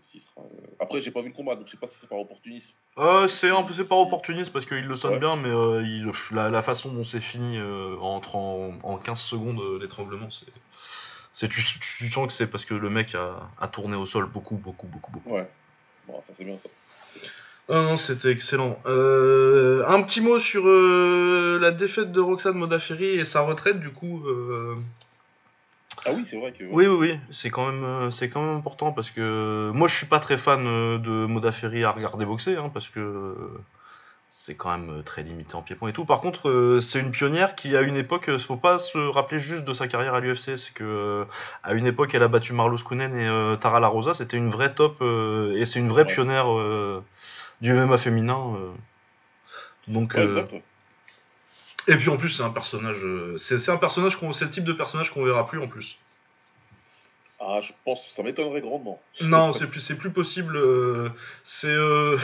Si, sera... Euh, après, j'ai pas vu le combat, donc je sais pas si c'est par opportunisme. Euh, c'est un peu c'est par opportunisme parce qu'il le sonne bien, mais euh, il, la, façon dont c'est fini euh, en, en, 15 secondes l'étranglement, c'est. C'est, tu, tu, sens que c'est parce que le mec a, a, tourné au sol beaucoup, beaucoup, beaucoup, beaucoup. Ouais, bon, ça c'est bien ça. Ah non, c'était excellent. un petit mot sur la défaite de Roxane Modaferi et sa retraite, du coup. Ah oui, c'est vrai que. Oui, oui, oui, c'est quand même, euh, c'est quand même important parce que euh, moi, je suis pas très fan euh, de Modafferi à regarder boxer, hein, parce que c'est quand même très limité en pied-point et tout. Par contre, c'est une pionnière qui, à une époque, il faut pas se rappeler juste de sa carrière à l'UFC. C'est que à une époque, elle a battu Marlos Kounen et Tara La Rosa. C'était une vraie top et c'est une vraie pionnière du MMA féminin. donc. Et puis en plus, c'est un personnage. Euh, c'est un personnage c'est le type de personnage qu'on verra plus en plus. Ah, je pense, ça m'étonnerait grandement. Non, c'est plus, plus possible. Euh, c'est. Euh,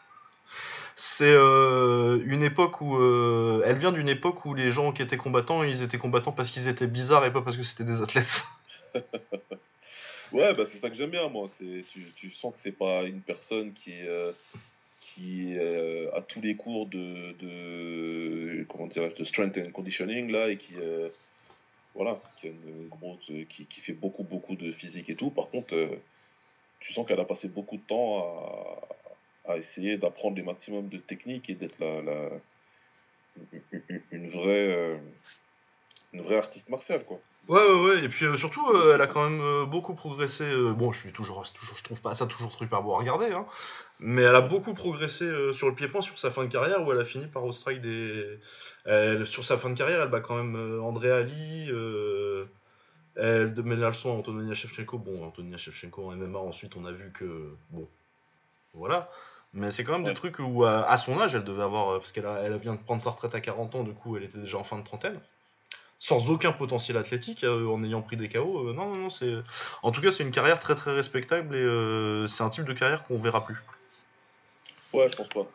c'est une époque où. elle vient d'une époque où les gens qui étaient combattants, ils étaient combattants parce qu'ils étaient bizarres et pas parce que c'était des athlètes. ouais, bah c'est ça que j'aime bien, moi. Tu, tu sens que c'est pas une personne qui est qui euh, a tous les cours de, de comment de strength and conditioning là et qui euh, voilà qui, une fait beaucoup beaucoup de physique et tout. Par contre euh, tu sens qu'elle a passé beaucoup de temps à, à essayer d'apprendre les maximum de techniques et d'être la, la, une vraie une vraie artiste martiale quoi Ouais, ouais, ouais, et puis surtout, elle a quand même beaucoup progressé. bon, je suis toujours, toujours, je trouve pas ça toujours super beau à regarder, hein, mais elle a beaucoup progressé euh, sur le pied-point sur sa fin de carrière où elle a fini par au strike des. sur sa fin de carrière, elle bat quand même euh, André Ali. Euh, elle met la leçon à Antonia Shevchenko. Bon, Antonia Shevchenko en MMA, ensuite on a vu que. Bon. Voilà. Mais c'est quand même des trucs où, à, son âge, elle devait avoir. Parce qu'elle elle vient de prendre sa retraite à 40 ans, du coup, elle était déjà en fin de trentaine sans aucun potentiel athlétique, en ayant pris des KO. non, non, non, c'est. En tout cas, c'est une carrière très très respectable et c'est un type de carrière qu'on verra plus. Ouais, je pense pas.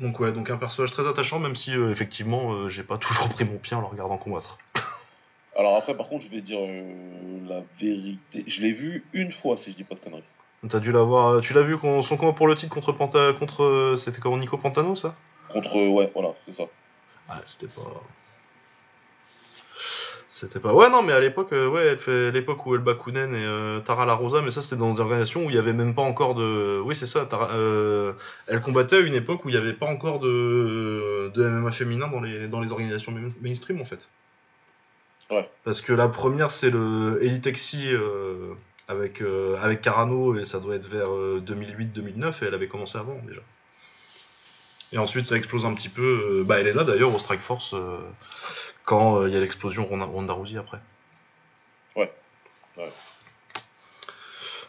Donc ouais, donc un personnage très attachant, même si euh, effectivement euh, j'ai pas toujours pris mon pied en le regardant combattre. Alors après, par contre, je vais dire euh, la vérité. Je l'ai vu une fois, si je dis pas de conneries. T'as dû l'avoir. Tu l'as vu son combat pour le titre contre Panta, contre. C'était comment Nico Pantano, ça? Contre ouais, voilà, c'est ça. Ouais, c'était pas. C'était pas. Ouais, non, mais à l'époque, euh, ouais, elle fait l'époque où Elba Kounen et euh, Tara La Rosa, mais ça c'était dans des organisations où il y avait même pas encore de. Oui, c'est ça. Euh, elle combattait à une époque où il n'y avait pas encore de, de MMA féminin dans les, dans les organisations mainstream en fait. Ouais. Parce que la première c'est le Elitexi avec, avec Carano et ça doit être vers 2008-2009 et elle avait commencé avant déjà. Et ensuite ça explose un petit peu. Bah, elle est là d'ailleurs au Strike Force quand euh, il y a l'explosion Ronda Rousey après. Ouais.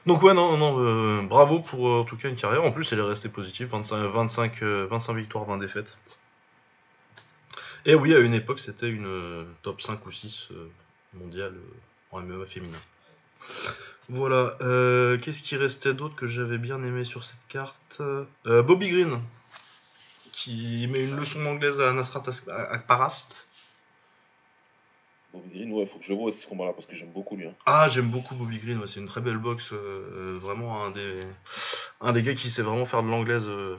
Donc ouais, non, non, euh, bravo pour euh, en tout cas une carrière. En plus, elle est restée positive, 25, 25, 25 victoires, 20 défaites. Et oui, à une époque, c'était une top 5 ou 6 mondiale en MMA féminin. Voilà, qu'est-ce qui restait d'autre que j'avais bien aimé sur cette carte Bobby Green, qui met une leçon d'anglaise à Nasrat Akparast. Bobby Green, ouais, faut que je vois ce combat-là parce que j'aime beaucoup lui. Hein. Ah, j'aime beaucoup Bobby Green, c'est une très belle boxe. Euh, euh, vraiment un des, un des gars qui sait vraiment faire de l'anglaise euh,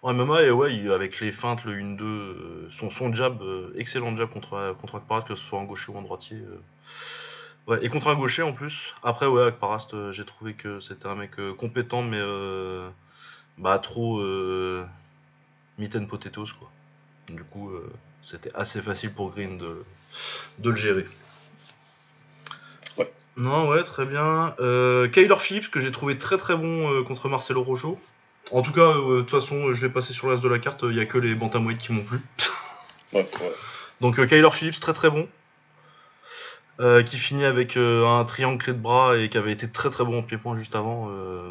en MMA. Et ouais, avec les feintes, le 1-2, son, son jab, excellent jab contre, contre Akparast, que ce soit en gaucher ou en droitier. Ouais, et contre un gaucher en plus. Après, ouais, Akparast, j'ai trouvé que c'était un mec compétent, mais bah, trop meat and potatoes, quoi. Du coup, c'était assez facile pour Green de, de le gérer. Ouais. Non, ouais, très bien. Euh, Kyler Phillips, que j'ai trouvé très très bon euh, contre Marcelo Rojo. En tout cas, euh, de toute façon, je vais passer sur l'as de la carte, il n'y a que les bantamweight qui m'ont plu. ouais, ouais. Donc Kyler Phillips, très très bon. qui finit avec un triangle clé de bras et qui avait été très très bon en pied-point juste avant.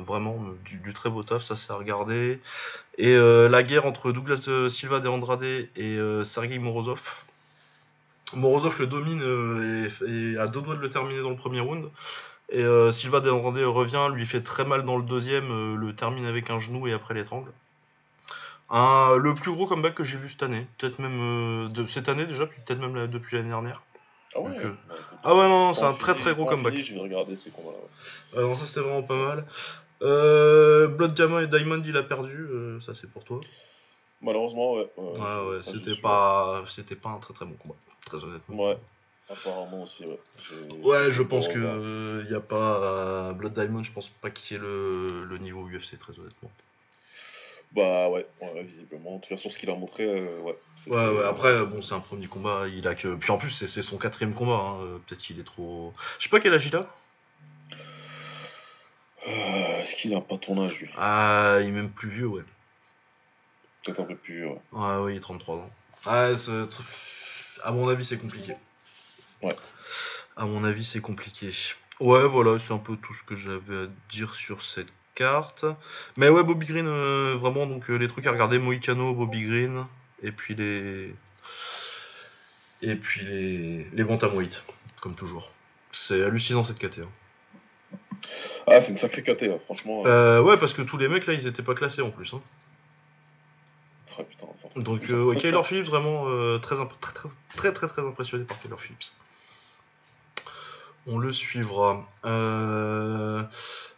vraiment, du, très beau taf, ça c'est à regarder. Et la guerre entre Douglas Silva de Andrade et Sergei Morozov, Morozov le domine euh, et, a deux doigts de le terminer dans le premier round. Et euh, Silva revient, lui fait très mal dans le deuxième, euh, le termine avec un genou et après l'étrangle. le plus gros comeback que j'ai vu cette année, peut-être même de cette année déjà, peut-être même depuis l'année dernière. Ah ouais, Ah ouais, non, c'est un très très gros comeback. fini, Je vais regarder ces ouais. Alors ça c'était vraiment pas mal. Euh, Blood Diamond et Diamond il a perdu, euh, ça c'est pour toi. Malheureusement, ouais. Ouais ouais, c'était pas c'était pas un très très bon combat, très honnêtement. Ouais. Apparemment aussi, ouais. Ouais, je pense que il y a pas euh, Blood Diamond, je pense pas qu'il y ait le, le niveau UFC très honnêtement. Bah ouais, ouais, visiblement. De toute façon, ce qu'il a montré, euh, ouais. Ouais ouais, après bon c'est un premier combat, il a que puis en plus c'est son quatrième combat, hein, euh, peut-être qu'il est trop. Je sais pas quel âge il a. Euh, Est-ce qu'il a pas ton âge, lui? Ah il est même plus vieux ouais. Peut-être un peu plus ouais. Ouais, est 33 ans. Tr- à mon avis, c'est compliqué. Ouais. À mon avis, c'est compliqué. Ouais, voilà, c'est un peu tout ce que j'avais à dire sur cette carte. Mais ouais, Bobby Green, euh, vraiment, donc euh, les trucs à regarder Moicano, Bobby Green, et puis les. Et puis les, les bantamweight, comme toujours. C'est hallucinant cette KT. hein. Ah, c'est une sacrée KT, là, franchement. Euh, ouais, parce que tous les mecs là, ils étaient pas classés en plus. hein. Ah, putain, Donc, euh, Kyler Phillips, vraiment euh, très, très, très, très, très, impressionné par Kyler Phillips. On le suivra. Euh,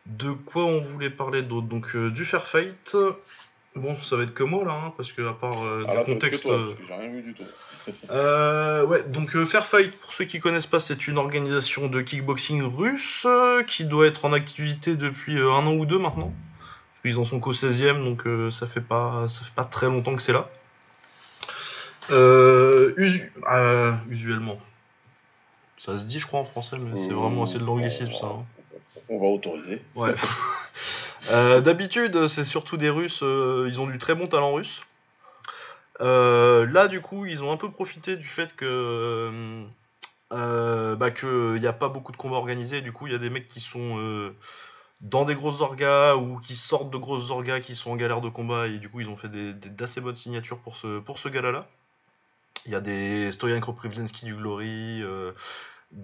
de quoi on voulait parler d'autre? Donc, euh, du fair fight. Bon, ça va être que moi là, hein, parce que à part euh, Ah, du là, que contexte. toi, euh, parce que rien vu du tout. euh, ouais, donc euh, Fair Fight, pour ceux qui connaissent pas, c'est une organisation de kickboxing russe euh, qui doit être en activité depuis euh, un an ou deux maintenant. Ils en sont qu'au 16e, donc euh, ça fait pas ça fait pas très longtemps que c'est là. Euh, usu- euh, usuellement. Ça se dit, je crois, en français, mais c'est vraiment assez de l'anglicisme, ça. hein. On va autoriser. Ouais. D'habitude, c'est surtout des Russes, ils ont du très bon talent russe. Là, du coup, ils ont un peu profité du fait que euh, bah, qu'il n'y a pas beaucoup de combats organisés. Du coup, il y a des mecs qui sont euh, dans des grosses orgas ou qui sortent de grosses orgas qui sont en galère de combat. Et du coup, ils ont fait d'assez bonnes signatures pour ce, gala-là. Il y a des Stoyan Kroprivlensky du Glory, euh,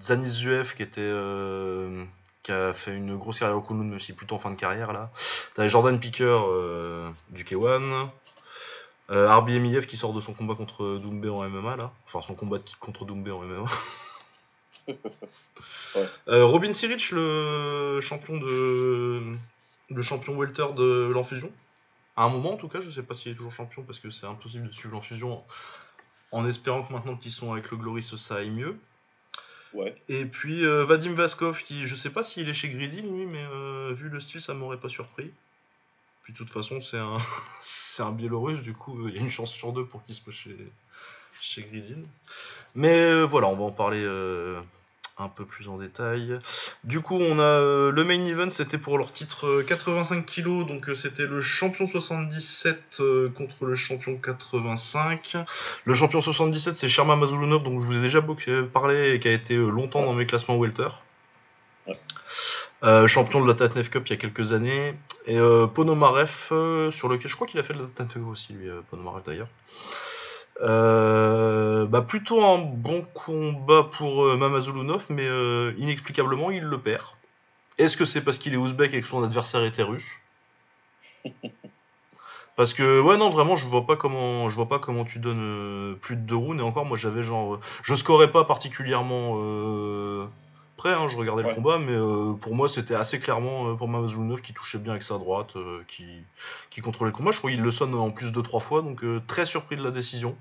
Zanis Zuev qui était. euh, a fait une grosse carrière au Kunlun, mais c'est plutôt en fin de carrière là. T'as Jordan Picker euh, du K1. Euh, Arbi Emiyev qui sort de son combat contre Doumbé en MMA là. Enfin son combat contre Doumbé en MMA. Ouais. Euh, Robin Siric, le champion de. le champion welter de l'enfusion. À un moment en tout cas, je sais pas s'il est toujours champion parce que c'est impossible de suivre l'enfusion en espérant que maintenant qu'ils sont avec le Glory ça aille mieux. Ouais. Et puis euh, Vadim Vaskov, qui je sais pas s'il est chez Greedy lui, mais euh, vu le style, ça m'aurait pas surpris. Puis de toute façon, c'est un, c'est un Biélorusse, du coup, il y a une chance sur deux pour qu'il se passe chez, chez Gridin. Mais euh, voilà, on va en parler euh, un peu plus en détail. Du coup, on a euh, le main event, c'était pour leur titre euh, 85 kg, donc euh, c'était le champion 77 euh, contre le champion 85. Le champion 77, c'est Sherman Mazulunov, donc je vous ai déjà beaucoup parlé et qui a été longtemps dans mes classements welter. Champion de la Tatnef Cup il y a quelques années. Et Ponomarev, sur lequel je crois qu'il a fait de la Tatnef Cup aussi, lui, Ponomarev d'ailleurs. Euh, bah plutôt un bon combat pour euh, Mamazulunov, mais euh, inexplicablement il le perd. Est-ce que c'est parce qu'il est ouzbek et que son adversaire était russe? Parce que ouais non vraiment je vois pas comment je vois pas comment tu donnes euh, plus de deux rounds. Et encore moi j'avais genre je scorais pas particulièrement près hein, je regardais le combat mais pour moi c'était assez clairement pour Mamazulunov qui touchait bien avec sa droite qui qui contrôlait le combat. Je crois qu'il le sonne en plus de trois fois donc très surpris de la décision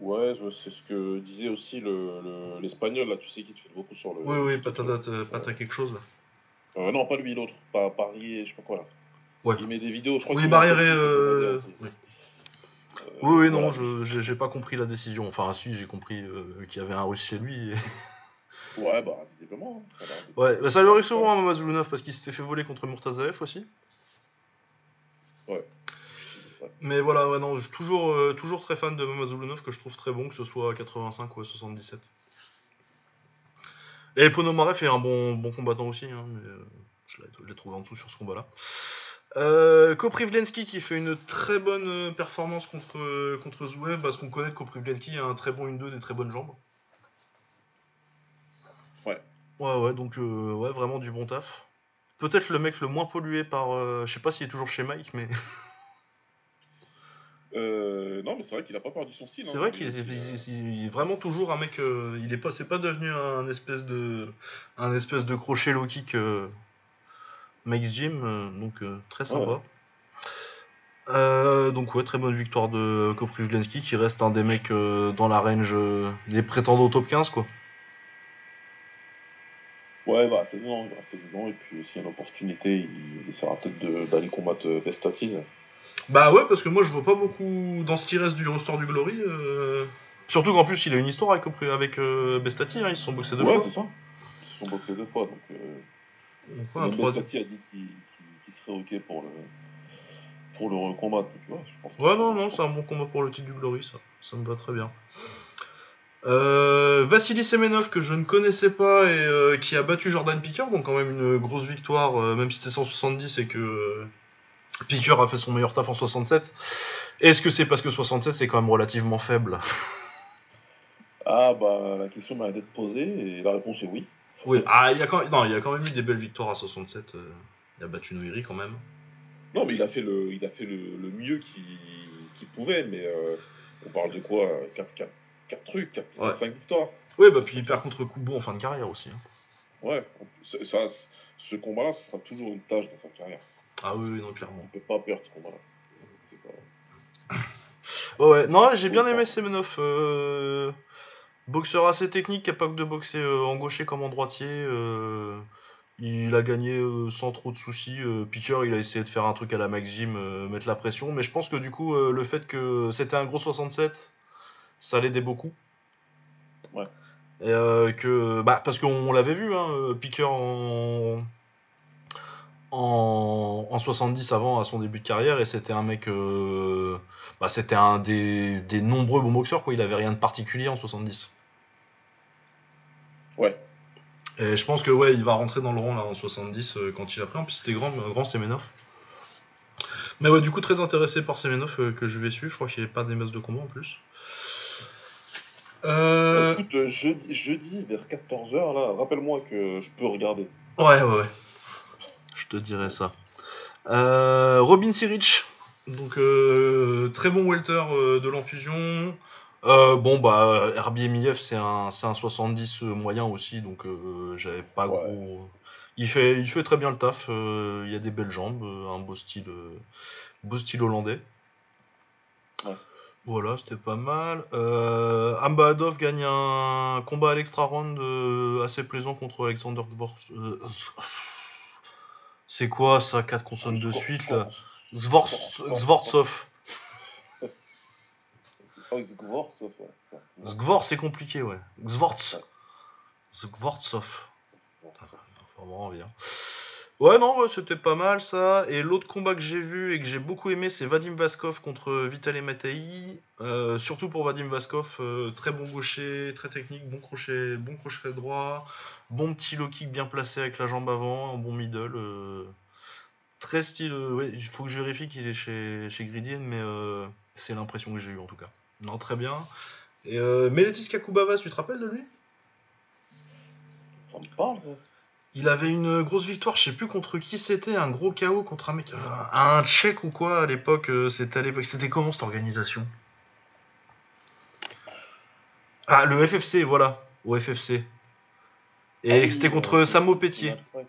Ouais, c'est ce que disait aussi le- le- l'espagnol, là, tu sais, qui te fait beaucoup sur le. oui oui euh, pata quelque chose là Euh, non, pas lui, l'autre. Pas Parier, je sais pas quoi, là. Ouais. Il met des vidéos, je crois oui met- euh, Euh, oui. oui non je j'ai pas compris la décision enfin si j'ai compris euh, qu'il y avait un russe chez lui et- Ouais, bah, visiblement. hein, ça Ouais, bah ça lui arrive souvent à Mamazulunov parce qu'il s'était fait voler contre Murtazaev aussi. Ouais. Mais voilà, ouais, non, je suis toujours, euh, toujours très fan de Mamazulunov que je trouve très bon, que ce soit à 85 ou à 77. Et Ponomarev est un bon, bon combattant aussi, hein, mais euh, je l'ai- trouvé en dessous sur ce combat-là. Euh, Koprivlensky qui fait une très bonne performance contre, contre Zouev parce qu'on connaît que Koprivlensky a un très bon 1-2, des très bonnes jambes. Ouais. Ouais, ouais, donc euh, ouais, vraiment du bon taf. Peut-être le mec le moins pollué par. euh, je sais pas s'il est toujours chez Mike, mais. Euh, euh, non, mais c'est vrai qu'il a pas perdu son style. C'est hein. vrai qu'il Il- est, il- vraiment toujours un mec. euh, il est pas, c'est pas devenu un espèce de, un espèce de crochet low kick euh, Max Jim, euh, donc euh, très sympa. Ouais. Euh, donc ouais, très bonne victoire de Koprivlensky qui reste un des mecs euh, dans la range euh, des prétendants au top 15 quoi. Ouais, bah c'est dedans, il va rester dedans, et puis s'il y a une opportunité, il, il essaiera peut-être d'aller combattre euh, Vestati. Bah ouais, parce que moi je vois pas beaucoup dans ce qui reste du roster du Glory. euh, Surtout qu'en plus il a une histoire avec, euh, Bestati, hein, ils se sont boxés deux ouais, fois. c'est ça. Ils se sont boxés deux fois, donc. Euh, Donc, ouais, Vestati a dit qu'il serait ok pour le, pour le recombattre, donc ouais, je pense Ouais, non, non, c'est un bon combat pour le titre du Glory, ça. Ça me va très bien. Euh, Vassili Semenov, que je ne connaissais pas et euh, qui a battu Jordan Picker, donc quand même une grosse victoire, euh, même si c'était 170 et que Picker a fait son meilleur taf en 67. Est-ce que c'est parce que 67 c'est quand même relativement faible? Ah, bah la question m'a d'être posée, et la réponse est oui. Oui, ah, il y, a quand... non, il y a quand même eu des belles victoires à 67. euh, il a battu Noiri quand même. Non, mais il a fait le, il a fait le, le mieux qu'il pouvait, mais euh, on parle de quoi? 4, 4, 4 trucs, 4, Ouais. 5 victoires. Oui, bah puis il perd contre Kubo en fin de carrière aussi. hein. Ouais, ça, ce combat-là, ce sera toujours une tâche dans sa carrière. Ah oui, non, clairement. On peut pas perdre ce combat-là. C'est pas... Ouais, ouais. non, j'ai bien aimé Semenov. euh, Boxeur assez technique, capable de boxer euh, en gaucher comme en droitier. euh, Il a gagné sans trop de soucis. Piqueur, il a essayé de faire un truc à la Max Gym, mettre la pression. Mais je pense que du coup, le fait que c'était un gros 67, ça l'aidait beaucoup. Ouais. Et euh, que, bah, parce qu'on l'avait vu, hein, Piqueur en... En... en 70 avant à son début de carrière et c'était un mec euh, bah, c'était un des, des nombreux bons boxeurs quoi. Il avait rien de particulier en 70 Ouais. et je pense que ouais il va rentrer dans le rang là en 70 euh, quand il a pris. En plus c'était grand grand Semenov. Mais ouais du coup très intéressé par Semenov euh, que je vais suivre. Je crois qu'il n'y a pas des masses de combat en plus. Euh... Écoute, euh, jeudi, jeudi vers 14h, là, rappelle-moi que je peux regarder. Ouais, ouais, ouais. Je te dirai ça. Euh, Robin Siric, donc euh, très bon welter euh, de l'enfusion. Bon, bah, RBMIF, c'est un, c'est un 70 moyen aussi, donc j'avais pas Ouais. gros. Il fait, il fait très bien le taf, il y a des belles jambes, un beau style, beau style hollandais. Ouais. Voilà, c'était pas mal. Euh, Amba Adov gagne un combat à l'extra round assez plaisant contre Alexander Gvor. C'est quoi ça, quatre consonnes de suite là ouais, ça. Zgvor, c'est compliqué, ouais. Ça. Faut vraiment bien. Ouais, non, c'était pas mal ça. Et l'autre combat que j'ai vu et que j'ai beaucoup aimé, c'est Vadim Vaskov contre Vitaly Matei. Euh, surtout pour Vadim Vaskov, euh, très bon gaucher, très technique, bon crochet, bon crochet droit, bon petit low kick bien placé avec la jambe avant, un bon middle. euh, très style. euh, ouais, il faut que je vérifie qu'il est chez, chez mais c'est l'impression que j'ai eue en tout cas. Non, très bien. Et Meletis Kakubavas, tu te rappelles de lui? Me parle. Il avait une grosse victoire, je sais plus contre qui c'était, un gros KO contre un mec, euh, un tchèque ou quoi à l'époque. euh, C'était à l'époque, c'était comment cette organisation? Ah, le FFC, voilà, au FFC. Et Ah oui, c'était euh, contre Samo Pétier. Ouais.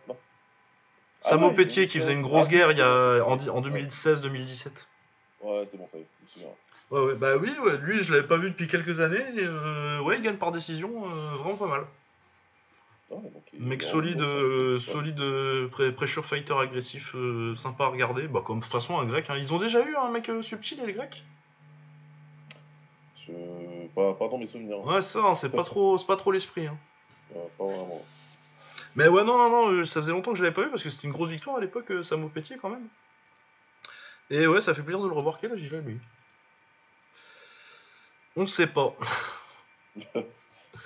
Samo Ah ouais, Pétier qui faisait une grosse guerre il y a en, si. en 2016-2017. Ouais, c'est bon, ça y est, je me souviens. Ouais, ouais, bah oui, ouais, lui je l'avais pas vu depuis quelques années. et, euh, ouais, il gagne par décision, euh, vraiment pas mal. Donc, Mec solide, ça, euh, ça. solide euh, pré- pressure fighter agressif, euh, sympa à regarder. Bah comme de toute façon un grec. hein. Ils ont déjà eu un mec euh, subtil les grecs? Je... Pas, pas dans mes souvenirs. Ouais c'est ça, hein, c'est pas trop, c'est pas trop l'esprit. hein. Pas vraiment. Mais ouais non non non, ça faisait longtemps que je l'avais pas vu parce que c'était une grosse victoire à l'époque, euh, Samo quand même. Et ouais ça fait plaisir de le revoir. Quel âge il a lui? On ne sait pas.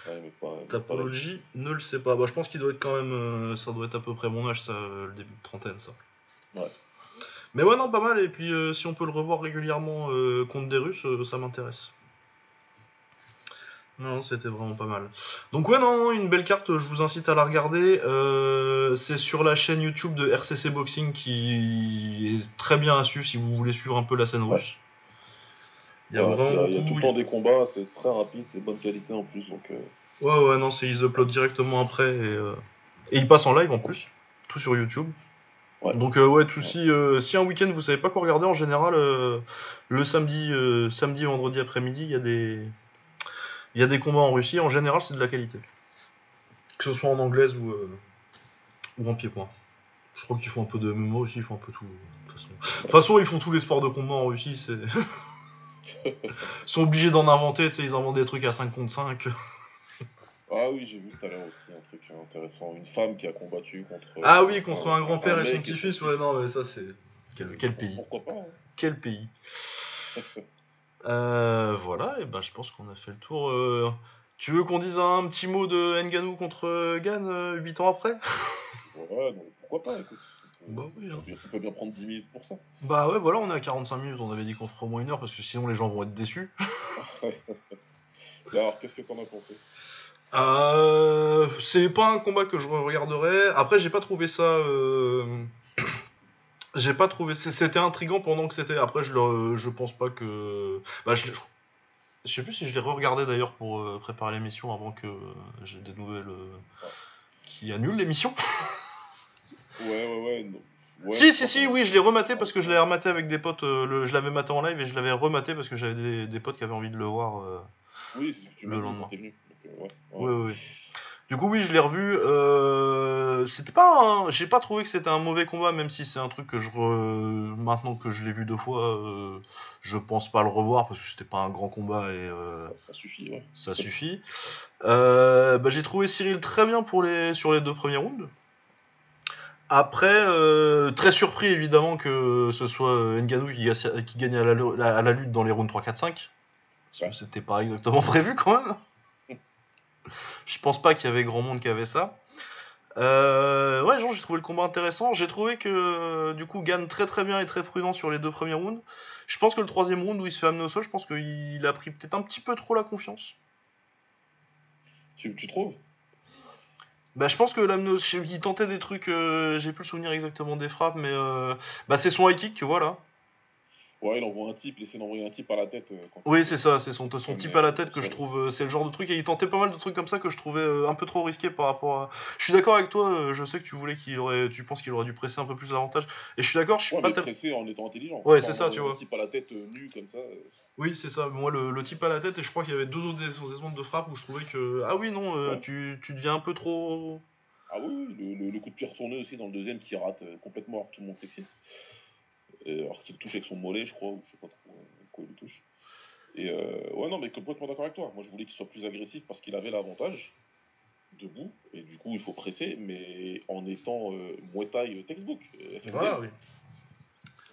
Ouais, mais pas, pas Tapologie ne le sait pas. Bah je pense qu'il doit être quand même, euh, ça doit être à peu près mon âge ça, euh, le début de trentaine ça. Ouais. Mais ouais non pas mal et puis euh, si on peut le revoir régulièrement euh, contre des Russes, ça m'intéresse. Non, c'était vraiment pas mal. Donc ouais, non, une belle carte, je vous incite à la regarder. Euh, c'est sur la chaîne YouTube de RCC Boxing qui est très bien à suivre si vous voulez suivre un peu la scène russe. Il y a vraiment il y a beaucoup- tout le temps des combats, c'est très rapide, c'est bonne qualité en plus. Donc, euh, Ouais, ouais, non, c'est ils uploadent directement après et, euh, et ils passent en live en plus, tout sur YouTube. Ouais. Donc euh, ouais, tout, si, euh, si un week-end vous savez pas quoi regarder, en général, le samedi, samedi, vendredi après-midi, il y a des, il y a des combats en Russie. En général, c'est de la qualité, que ce soit en anglaise ou, ou en pied-point. Je crois qu'ils font un peu de MMO aussi, ils font un peu tout. De toute façon, de toute façon ils font tous les sports de combat en Russie. C'est, ils sont obligés d'en inventer. Tu sais, ils inventent des trucs à 5 contre 5. Ah oui, j'ai vu tout à l'heure aussi un truc intéressant. Une femme qui a combattu contre. Ah oui, contre un grand-père et son petit-fils, ouais, non, mais ça c'est. Quel, quel pays Pourquoi pas hein. Quel pays Euh, Voilà, et ben je pense qu'on a fait le tour. euh. Tu veux qu'on dise un petit mot de Nganou contre Gann 8 ans après? Ouais, donc pourquoi pas, écoute. Bah oui, hein. bien prendre 10 minutes pour ça. Bah ouais, voilà, on est à 45 minutes, on avait dit qu'on ferait au moins une heure parce que sinon les gens vont être déçus. Alors, qu'est-ce que t'en as pensé? Euh, c'est pas un combat que je regarderais. Après, j'ai pas trouvé ça. euh, J'ai pas trouvé. C'était intriguant pendant que c'était. Après, je, le... je pense pas que. Bah, je... sais plus si je l'ai re-regardé d'ailleurs pour euh, préparer l'émission avant que j'ai des nouvelles qui annulent l'émission. Ouais, ouais, ouais. non. Ouais, si, si, si, oui, je l'ai rematé parce que je l'avais rematé avec des potes. euh, le- Je l'avais maté en live et je l'avais rematé parce que j'avais des... des potes qui avaient envie de le voir. euh, Oui, c'est tu Le dit lendemain. venu. Donc, euh, ouais, Ouais, ouais. ouais, ouais. Du coup, oui, je l'ai revu. Euh, c'était pas, un- j'ai pas trouvé que c'était un mauvais combat, même si c'est un truc que je, re- maintenant que je l'ai vu deux fois, euh, je pense pas le revoir parce que c'était pas un grand combat et Ça, ça suffit, ouais. ça suffit. Bah, j'ai trouvé Cyril très bien pour les, sur les deux premiers rounds. Après, euh, très surpris évidemment que ce soit euh, Ngannou qui, gagne- qui gagne à la, à la lutte dans les rounds 3, 4, 5. Parce Ouais. que c'était pas exactement prévu quand même. Je pense pas qu'il y avait grand monde qui avait ça. Euh, ouais, genre, j'ai trouvé le combat intéressant. J'ai trouvé que du coup, gagne très très bien et très prudent sur les deux premiers rounds. Je pense que le troisième round où il se fait amener au sol, je pense qu'il a pris peut-être un petit peu trop la confiance. Tu, tu trouves? Bah, je pense que sol, il tentait des trucs, euh, j'ai plus le souvenir exactement des frappes, mais euh, bah, c'est son high tu vois là. Ouais, il envoie un type, il essaie d'envoyer un type à la tête. euh, quand Oui, c'est ça, c'est son, son type met- à la tête que je trouve, euh, c'est le genre de truc, et il tentait pas mal de trucs comme ça que je trouvais euh, un peu trop risqué par rapport à... Je suis d'accord avec toi, euh, je sais que tu voulais qu'il aurait, tu penses qu'il aurait dû presser un peu plus davantage, et je suis d'accord, je suis Ouais, pas mais pressé en étant intelligent. Ouais, c'est ça, tu vois. type à la tête euh, nu comme ça. euh, Oui, c'est ça, moi le, le type à la tête, et je crois qu'il y avait deux autres ondes de frappe où je trouvais que... Ah oui, non, euh, Ouais. tu, tu deviens un peu trop... Ah oui, le, le- le coup de pied retourné aussi dans le deuxième qui rate euh, complètement alors que tout le monde s'excite. Et Alors qu'il touche avec son mollet, je crois, ou je sais pas trop euh, quoi il lui touche. Et euh, ouais, non, mais complètement d'accord avec toi. Moi, je voulais qu'il soit plus agressif parce qu'il avait l'avantage debout, et du coup, il faut presser, mais en étant euh, Muay Thai euh, textbook. euh. Voilà, oui.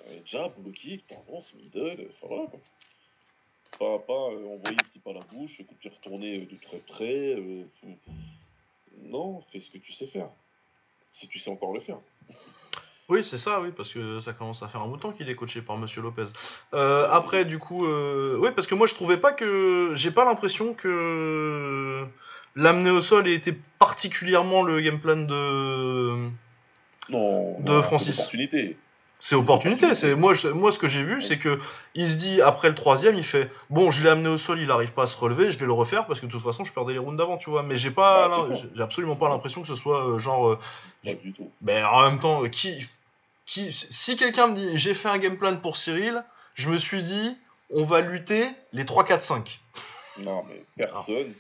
Euh, jab, low kick, tendance, middle, enfin voilà quoi. Pas, pas euh, envoyer le type à la bouche, coup de pied retourné de très près. euh, tout. Non, fais ce que tu sais faire. Si tu sais encore le faire. Oui, c'est ça, oui, parce que ça commence à faire un bout de temps qu'il est coaché par Monsieur Lopez. Euh, après, du coup, euh, oui, parce que moi je trouvais pas que, j'ai pas l'impression que l'amener au sol ait été particulièrement le game plan de. Non, De non, Francis. c'est opportunité. C'est opportunité. C'est moi, je- moi ce que j'ai vu, c'est que il se dit après le troisième, il fait bon, je l'ai amené au sol, il arrive pas à se relever, je vais le refaire parce que de toute façon, je perdais les rounds d'avant, tu vois. Mais j'ai pas, absolument pas l'impression que ce soit euh, genre. euh, Pas du tout. Ben en même temps, qui, qui, si quelqu'un me dit j'ai fait un game plan pour Cyril, je me suis dit on va lutter les 3, 4, 5. Non, mais personne,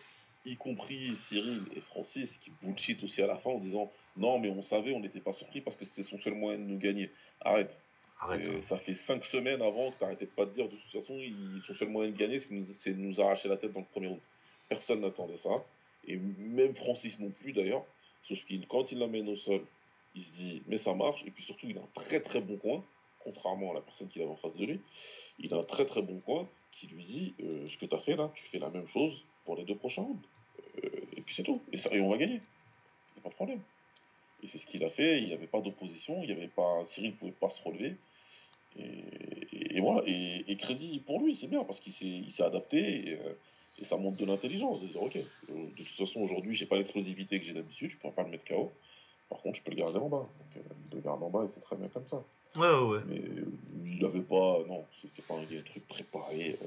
y compris Cyril et Francis, qui bullshit aussi à la fin en disant non, mais on savait, on n'était pas surpris parce que c'était son seul moyen de nous gagner. Arrête. Arrête. Euh, ça fait cinq semaines avant que t'arrêtais pas de dire de toute façon, son seul moyen de gagner, c'est de nous, c'est de nous arracher la tête dans le premier round. Personne n'attendait ça. Et même Francis non plus d'ailleurs. Sauf qu'il, quand il l'amène au sol, il se dit mais ça marche. Et puis surtout, il a un très très bon coin, contrairement à la personne qu'il avait en face de lui. Il a un très très bon coin qui lui dit euh, ce que tu as fait là, tu fais la même chose pour les deux prochains rounds. Euh, et puis c'est tout. Et, ça, et on va gagner. Il n'y a pas de problème. Et c'est ce qu'il a fait. Il n'y avait pas d'opposition. Il y avait pas Cyril ne pouvait pas se relever. Et, voilà. Et, crédit pour lui, c'est bien parce qu'il s'est il s'est adapté. Et, euh, ça montre de l'intelligence de dire ok, de toute façon aujourd'hui j'ai pas l'explosivité que j'ai d'habitude, je pourrais pas le mettre KO. Par contre, je peux le garder en bas. Donc, euh, il le garde en bas et c'est très bien comme ça. Ouais, ouais, ouais. Mais euh, il avait pas, non, c'était pas un truc préparé. euh,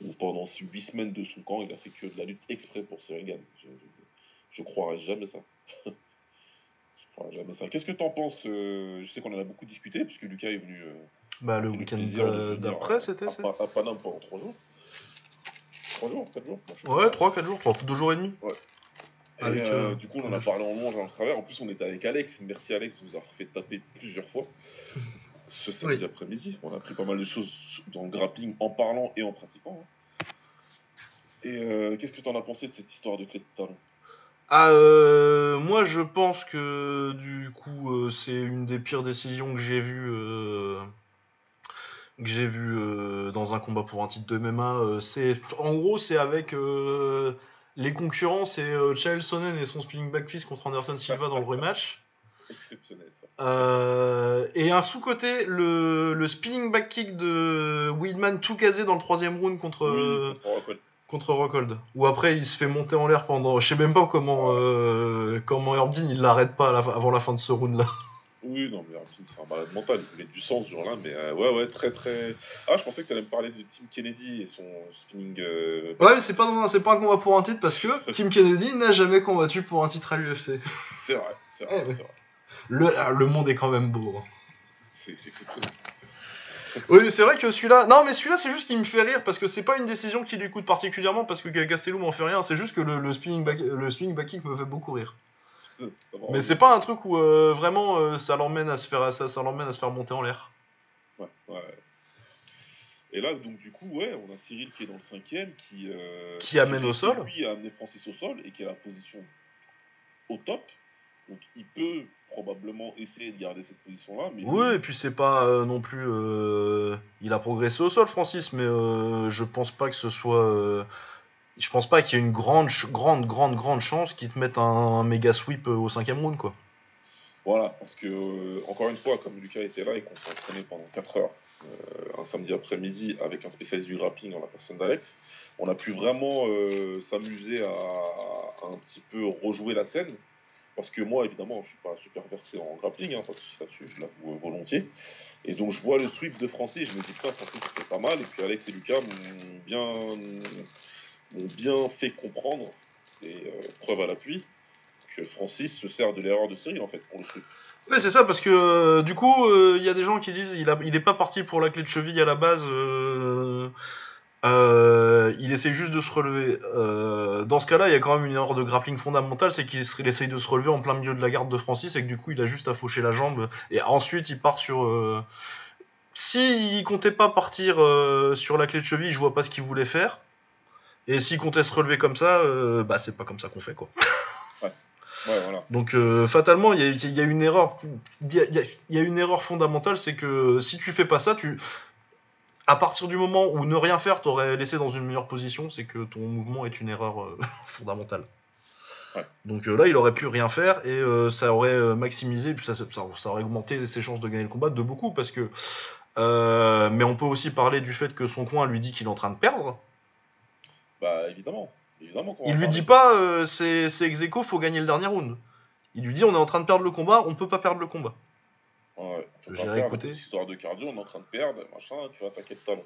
où pendant 8 semaines de son camp, il a fait que de la lutte exprès pour Cyril Gann. Je, je, croirais jamais ça. je croirais jamais ça. Qu'est-ce que t'en penses euh, Je sais qu'on en a beaucoup discuté, puisque Lucas est venu. Euh, bah, le week-end d'après, c'était ça À Paname pendant 3 jours. 3 jours, 4 jours Ouais, 3, 4 jours, 3, 2 jours et demi. Ouais. Et euh, du coup, on en a parlé en long, en travers. En plus, on était avec Alex. Merci Alex, vous a fait taper plusieurs fois ce samedi après-midi. On a appris pas mal de choses dans le grappling en parlant et en pratiquant. Hein. Et euh, qu'est-ce que tu en as pensé de cette histoire de clé de talon? Ah, euh, moi je pense que du coup euh, c'est une des pires décisions que j'ai vues que j'ai vu dans un combat pour un titre de MMA. c'est en gros c'est avec les concurrents c'est Chael Sonnen et son spinning back fist contre Anderson Silva dans le rematch. Exceptionnel ça. Euh, et un sous-côté, le, le, spinning back kick de Weedman tout casé dans le troisième round contre, contre Rockhold. Où après il se fait monter en l'air pendant. Je sais même pas comment, euh, comment Herbdin il l'arrête pas avant la fin de ce round là. Oui, non, mais c'est un malade mental, il met du sens ce jour-là, mais euh, ouais, ouais, très très. Ah, je pensais que tu allais me parler de Tim Kennedy et son spinning. Ouais, mais c'est pas, c'est pas un combat pour un titre parce que Tim Kennedy n'a jamais combattu pour un titre à l'UFC. C'est vrai, c'est vrai, eh vrai. Le, le monde est quand même beau. Hein. C'est Oui, c'est vrai que celui-là. Non, mais celui-là, c'est juste qu'il me fait rire parce que c'est pas une décision qui lui coûte particulièrement parce que Castello m'en fait rien. C'est juste que le, le, spinning back, le spinning back kick me fait beaucoup rire. Mais c'est pas un truc où euh, vraiment euh, ça l'emmène à se faire ça, ça l'emmène à se faire monter en l'air. Ouais, ouais. Et là, donc du coup, ouais, on a Cyril qui est dans le cinquième, qui euh, qui amène au sol. Lui a amené Francis au sol et qui a la position au top. Donc il peut probablement essayer de garder cette position-là. Mais oui, et puis c'est pas euh, non plus. Euh, il a progressé au sol, Francis, mais je pense pas que ce soit. Je pense pas qu'il y ait une grande, grande, grande, grande chance qu'il te mette un, méga sweep au cinquième round, quoi. Voilà, parce que, encore une fois, comme Lucas était là et qu'on s'est entraîné pendant 4 heures, un samedi après-midi avec un spécialiste du grappling en la personne d'Alex. On a pu vraiment s'amuser à, un petit peu rejouer la scène parce que moi, évidemment, je suis pas super versé en grappling, hein, là-dessus, je l'avoue volontiers. Et donc, je vois le sweep de Francis, je me dis, putain, Francis, c'était pas mal. Et puis, Alex et Lucas m'ont bien, bien fait comprendre, et euh, preuve à l'appui, que Francis se sert de l'erreur de série, en fait, pour le sweep. Oui, c'est ça, parce que euh, du coup, euh, il y a des gens qui disent il, a, il est pas parti pour la clé de cheville à la base. Euh, il essaye juste de se relever. Euh, dans ce cas-là, il y a quand même une erreur de grappling fondamentale, c'est qu'il essaye de se relever en plein milieu de la garde de Francis et que du coup, il a juste à faucher la jambe. Et ensuite, il part sur. Euh... S'il comptait pas partir euh, sur la clé de cheville, je vois pas ce qu'il voulait faire. Et s'il comptait se relever comme ça, bah c'est pas comme ça qu'on fait quoi. Ouais. Ouais, voilà. Donc fatalement, il y, y a, une erreur, il y, y a, une erreur fondamentale, c'est que si tu fais pas ça, tu, à partir du moment où ne rien faire t'aurait laissé dans une meilleure position, c'est que ton mouvement est une erreur euh, fondamentale. Donc euh, là, il aurait pu rien faire et euh, ça aurait maximisé, puis ça, ça, aurait augmenté ses chances de gagner le combat de beaucoup parce que. mais on peut aussi parler du fait que son coin lui dit qu'il est en train de perdre. Bah évidemment, évidemment. Il lui dit pas c'est ex aequo, faut gagner le dernier round. Il lui dit on est en train de perdre le combat, on peut pas perdre le combat. Ouais, J'ai réécouté. Histoire de cardio, on est en train de perdre, machin, tu vas attaquer le talon.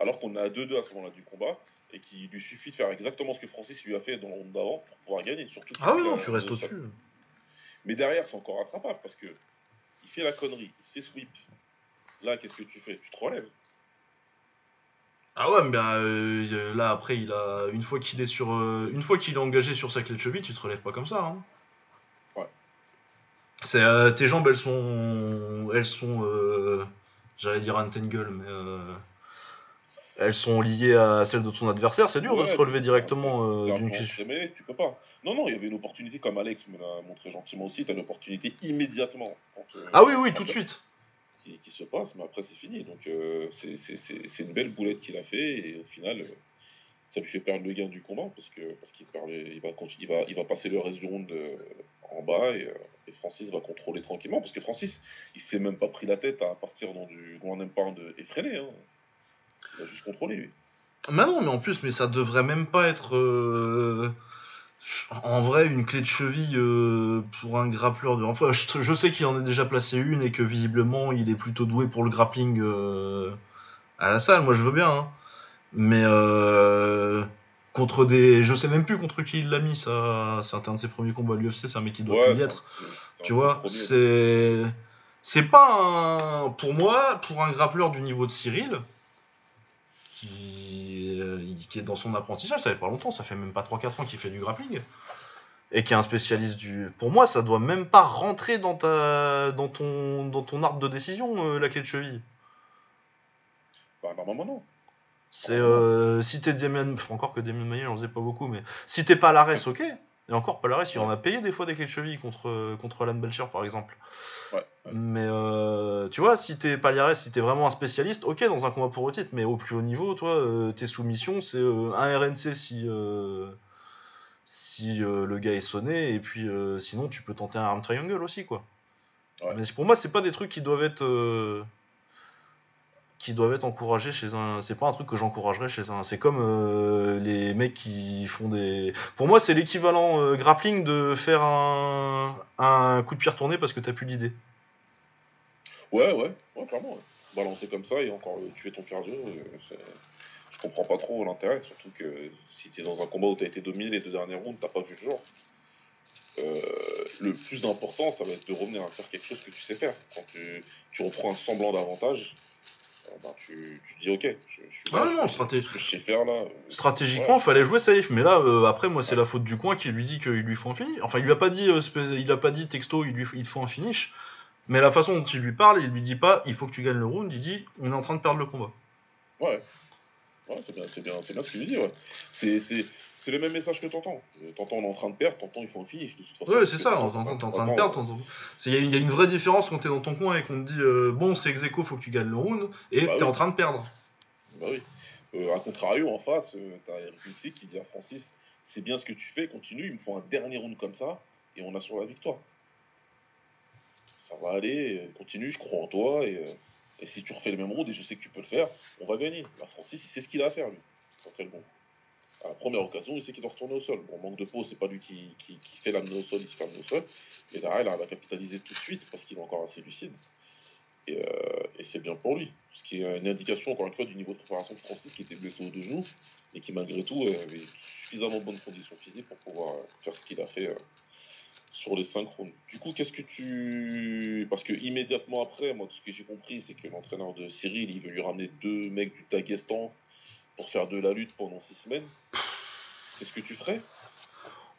Alors qu'on est à 2-2 à ce moment-là du combat, et qu'il lui suffit de faire exactement ce que Francis lui a fait dans le round d'avant pour pouvoir gagner. Surtout ah oui, non, tu restes au-dessus. Mais derrière, c'est encore rattrapable parce que il fait la connerie, il se fait sweep. Là, qu'est-ce que tu fais? Tu te relèves. Ah ouais, mais ben, euh, là après, il a une fois qu'il est sur, euh, une fois qu'il est engagé sur sa clé de cheville, tu te relèves pas comme ça. Hein. C'est euh, tes jambes, elles sont, elles sont, j'allais dire entangle, mais elles sont liées à celles de ton adversaire. C'est dur de se relever directement d'une Mais tu peux pas. Non, non, il y avait une opportunité comme Alex me l'a montré gentiment aussi. T'as une opportunité immédiatement. ah oui, oui, tout de suite. Qui, se passe, mais après c'est fini. Donc c'est une belle boulette qu'il a fait et au final ça lui fait perdre le gain du combat parce que parce qu'il il va, il va il va passer le reste du round en bas et, Francis va contrôler tranquillement, parce que Francis, il s'est même pas pris la tête à partir dans du grand de effréné. Hein. Il a juste contrôlé, lui. Mais non, mais en plus, mais ça devrait même pas être. En vrai, une clé de cheville euh, pour un grappleur de. Enfin, je, sais qu'il en a déjà placé une et que visiblement il est plutôt doué pour le grappling euh, à la salle. Moi, je veux bien. Hein. Mais euh, contre des. Je sais même plus contre qui il l'a mis, ça. C'est un de ses premiers combats à l'UFC, c'est un mec qui doit Ouais, plus y être. Tu vois, c'est. C'est pas un. Pour moi, pour un grappleur du niveau de Cyril, qui, qui est dans son apprentissage, ça fait pas longtemps, ça fait même pas 3-4 ans qu'il fait du grappling, et qui est un spécialiste du. Pour moi, ça doit même pas rentrer dans, ta... dans, ton... dans ton arbre de décision, euh, la clé de cheville. Bah, normalement, non. C'est euh, si t'es Damien, enfin, encore que Damien Maillet, j'en faisait pas beaucoup, mais si t'es pas Lares, ok. Et encore Palares, il en a payé des fois des clés de cheville contre contre Alan Belcher par exemple. Ouais, ouais. Mais euh, tu vois, si t'es Paliares, si t'es vraiment un spécialiste, ok dans un combat pour le titre, mais au plus haut niveau, toi, euh, tes soumissions, c'est euh, un RNC si si le gars est sonné, et puis sinon tu peux tenter un arm triangle aussi quoi. Ouais. Mais pour moi, c'est pas des trucs qui doivent être qui doivent être encouragés chez un. C'est pas un truc que j'encouragerais chez un. C'est comme euh, les mecs qui font des. Pour moi, c'est l'équivalent euh, grappling de faire un, un coup de pied retourné parce que t'as plus d'idée. Ouais, ouais, ouais, clairement. Balancer comme ça et encore euh, tuer ton cardio, je comprends pas trop l'intérêt. Surtout que si t'es dans un combat où t'as été dominé les deux dernières rounds, t'as pas vu le genre. Le plus important, ça va être de revenir à faire quelque chose que tu sais faire. Quand tu, tu reprends un semblant d'avantage, ben, tu, tu dis ok, je, je suis là, Ah non, je- straté- ce que je sais faire là. Stratégiquement, Ouais. fallait jouer safe. Mais là, euh, après, moi, c'est la faute du coin qui lui dit qu'il lui faut un finish. Enfin, il lui a pas dit, euh, il a pas dit texto, il lui il te faut un finish. Mais la façon dont il lui parle, il lui dit pas, il faut que tu gagnes le round. Il dit, on est en train de perdre le combat. Ouais. Ouais, c'est bien, c'est bien, c'est bien ce qu'il lui dit, ouais. C'est, c'est, le même message que t'entends. Euh, T'entends, on est en train de perdre, t'entends, il faut un finish. De toute façon, Ouais, parce c'est ça, t'entends, t'es en train- de perdre. Il y, a une- il y a une vraie différence quand t'es dans ton coin et qu'on te dit euh, bon, c'est ex aequo, faut que tu gagnes le round, et Bah t'es oui. en train de perdre. Bah oui. Euh, a contrario, en face, euh, t'as Eric Lutzi qui dit à Francis c'est bien ce que tu fais, continue, il me faut un dernier round comme ça, et on assure la victoire. Ça va aller, continue, je crois en toi, et, et si tu refais le même round, et je sais que tu peux le faire, on va gagner. Là, Francis, il sait ce qu'il a à faire, lui. C'est le bon. À la première occasion, il sait qu'il doit retourner au sol. Bon, manque de peau, c'est pas lui qui, fait l'amener au sol, il se fait amener au sol. Mais derrière, il arrive à capitaliser tout de suite parce qu'il est encore assez lucide. Et, euh, et c'est bien pour lui. Ce qui est une indication, encore une fois, du niveau de préparation de Francis qui était blessé aux deux genoux et qui, malgré tout, euh, avait suffisamment bonnes conditions physiques pour pouvoir euh, faire ce qu'il a fait sur les rounds. Du coup, qu'est-ce que tu. Parce que immédiatement après, moi, tout ce que j'ai compris, c'est que l'entraîneur de Cyril, il veut lui ramener deux mecs du Daghestan pour faire de la lutte pendant six semaines. Qu'est-ce que tu ferais?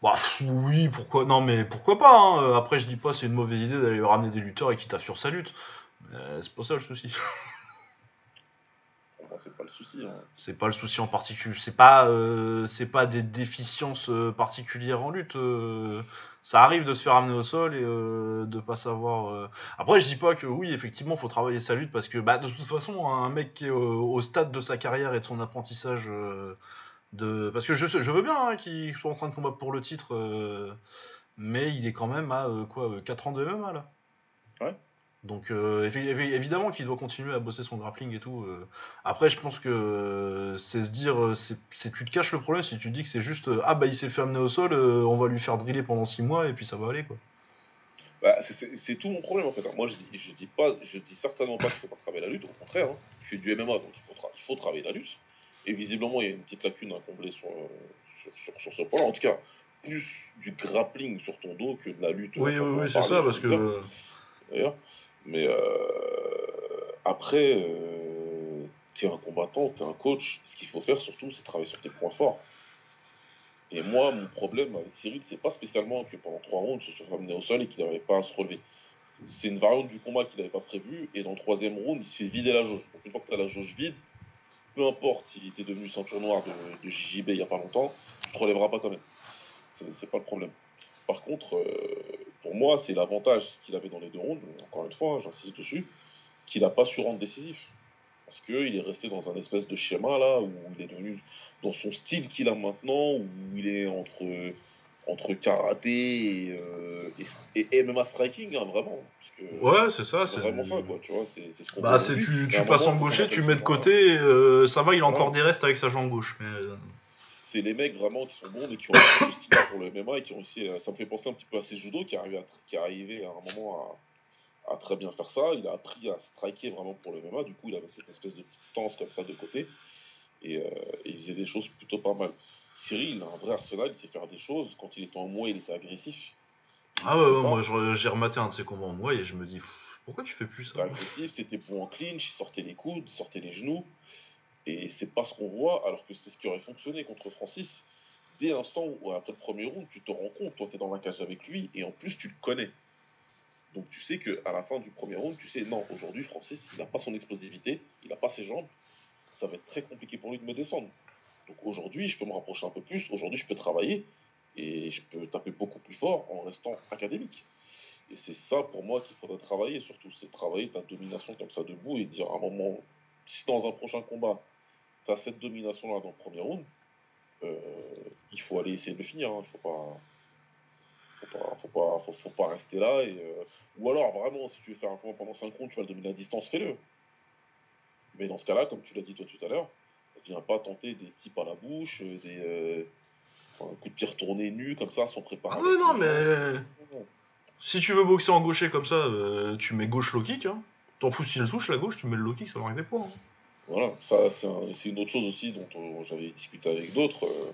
Bah oui, pourquoi Non, mais pourquoi pas hein. Euh, Après, je dis pas c'est une mauvaise idée d'aller ramener des lutteurs et qui taffent sur sa lutte. Euh, c'est pas ça le souci. C'est pas le souci. Hein. C'est pas le souci en particulier. C'est pas, euh, c'est pas des déficiences euh, particulières en lutte. euh, ça arrive de se faire amener au sol et euh, de pas savoir. Après, je dis pas que oui, effectivement, faut travailler sa lutte parce que, bah, de toute façon, un mec qui est au, au stade de sa carrière et de son apprentissage, de, parce que je, je veux bien hein, qu'il soit en train de combattre pour le titre, mais il est quand même à quoi, 4 ans de MMA là. Ouais. Donc euh, évi- évi- évidemment qu'il doit continuer à bosser son grappling et tout. euh. Après, je pense que euh, c'est se dire, c'est tu te caches le problème si tu dis que c'est juste ah bah il s'est fait amener au sol, on va lui faire driller pendant 6 mois et puis ça va aller quoi. Bah, c'est- tout mon problème en fait. Moi je dis, je dis pas, je dis certainement pas qu'il faut pas travailler la lutte, au contraire. Hein. Je fais du MMA donc il faut, tra- il faut travailler la lutte. Et visiblement il y a une petite lacune à combler sur, sur, sur, sur ce point-là. En tout cas, plus du grappling sur ton dos que de la lutte. Oui, oui, oui, c'est ça parce que D'ailleurs. Mais euh, après, euh, t'es un combattant, t'es un coach. Ce qu'il faut faire surtout, c'est travailler sur tes points forts. Et moi, mon problème avec Cyril, c'est pas spécialement que pendant trois rounds, il se soit ramené au sol et qu'il n'arrivait pas à se relever. C'est une variante du combat qu'il n'avait pas prévu, et dans le troisième round, il s'est vidé la jauge. Donc une fois que tu as la jauge vide, peu importe s'il était devenu ceinture noire de, JJB il n'y a pas longtemps, tu te relèveras pas quand même. C'est pas le problème. Par contre, euh, pour moi, c'est l'avantage qu'il avait dans les deux rounds, encore une fois, hein, j'insiste dessus, qu'il n'a pas su rendre décisif. Parce qu'il est resté dans un espèce de schéma là, où il est devenu dans son style qu'il a maintenant, où il est entre, entre karaté et, euh, et, et MMA striking, hein, vraiment. Parce que ouais, c'est ça. c'est vraiment ça, quoi, tu vois, c'est ce qu'on Bah, c'est tu, tu passes en gaucher, tu mets de côté, euh, ça va, il a encore Ouais. des restes avec sa jambe gauche. Mais c'est les mecs vraiment qui sont bons et qui ont style pour le MMA et qui ont réussi. Ça me fait penser un petit peu à ces judo qui est arrivé à, qui est arrivé à un moment à, à très bien faire ça. Il a appris à striker vraiment pour le MMA. Du coup, il avait cette espèce de petite stance comme ça de côté. Et, euh, et il faisait des choses plutôt pas mal. Cyril, il a un vrai arsenal, il sait faire des choses. Quand il était en moi, il était agressif. Ah ouais, moi j'ai rematé un de ses combats en moi et je me dis, pourquoi tu fais plus C'était ça agressif, c'était bon en clinch, il sortait les coudes, il sortait les genoux. Et c'est pas ce qu'on voit, alors que c'est ce qui aurait fonctionné contre Francis. Dès l'instant où, après le premier round, tu te rends compte, toi, t'es dans la cage avec lui, et en plus, tu le connais. Donc tu sais qu'à la fin du premier round, tu sais, non, aujourd'hui, Francis, il n'a pas son explosivité, il n'a pas ses jambes, ça va être très compliqué pour lui de me descendre. Donc aujourd'hui, je peux me rapprocher un peu plus, aujourd'hui, je peux travailler, et je peux taper beaucoup plus fort en restant académique. Et c'est ça pour moi qu'il faudrait travailler surtout, c'est travailler ta domination comme ça debout et dire à un moment, si dans un prochain combat, tu as cette domination-là dans le premier round, euh, il faut aller essayer de le finir, hein. il faut pas... Faut pas, faut pas, faut, faut pas rester là et euh, ou alors vraiment si tu veux faire un combat pendant 5 rounds tu vas le dominer à distance fais-le mais dans ce cas-là comme tu l'as dit toi tout à l'heure viens pas tenter des types à la bouche euh, des euh, enfin, un coup de pied retourné nu comme ça sans préparer Ah non, mais si tu veux boxer en gaucher comme ça, tu mets gauche low kick. Hein. T'en fous s'il touche la gauche, tu mets le low kick, ça va arriver pas. hein. Voilà, ça c'est un- c'est une autre chose aussi dont euh, j'avais discuté avec d'autres. euh,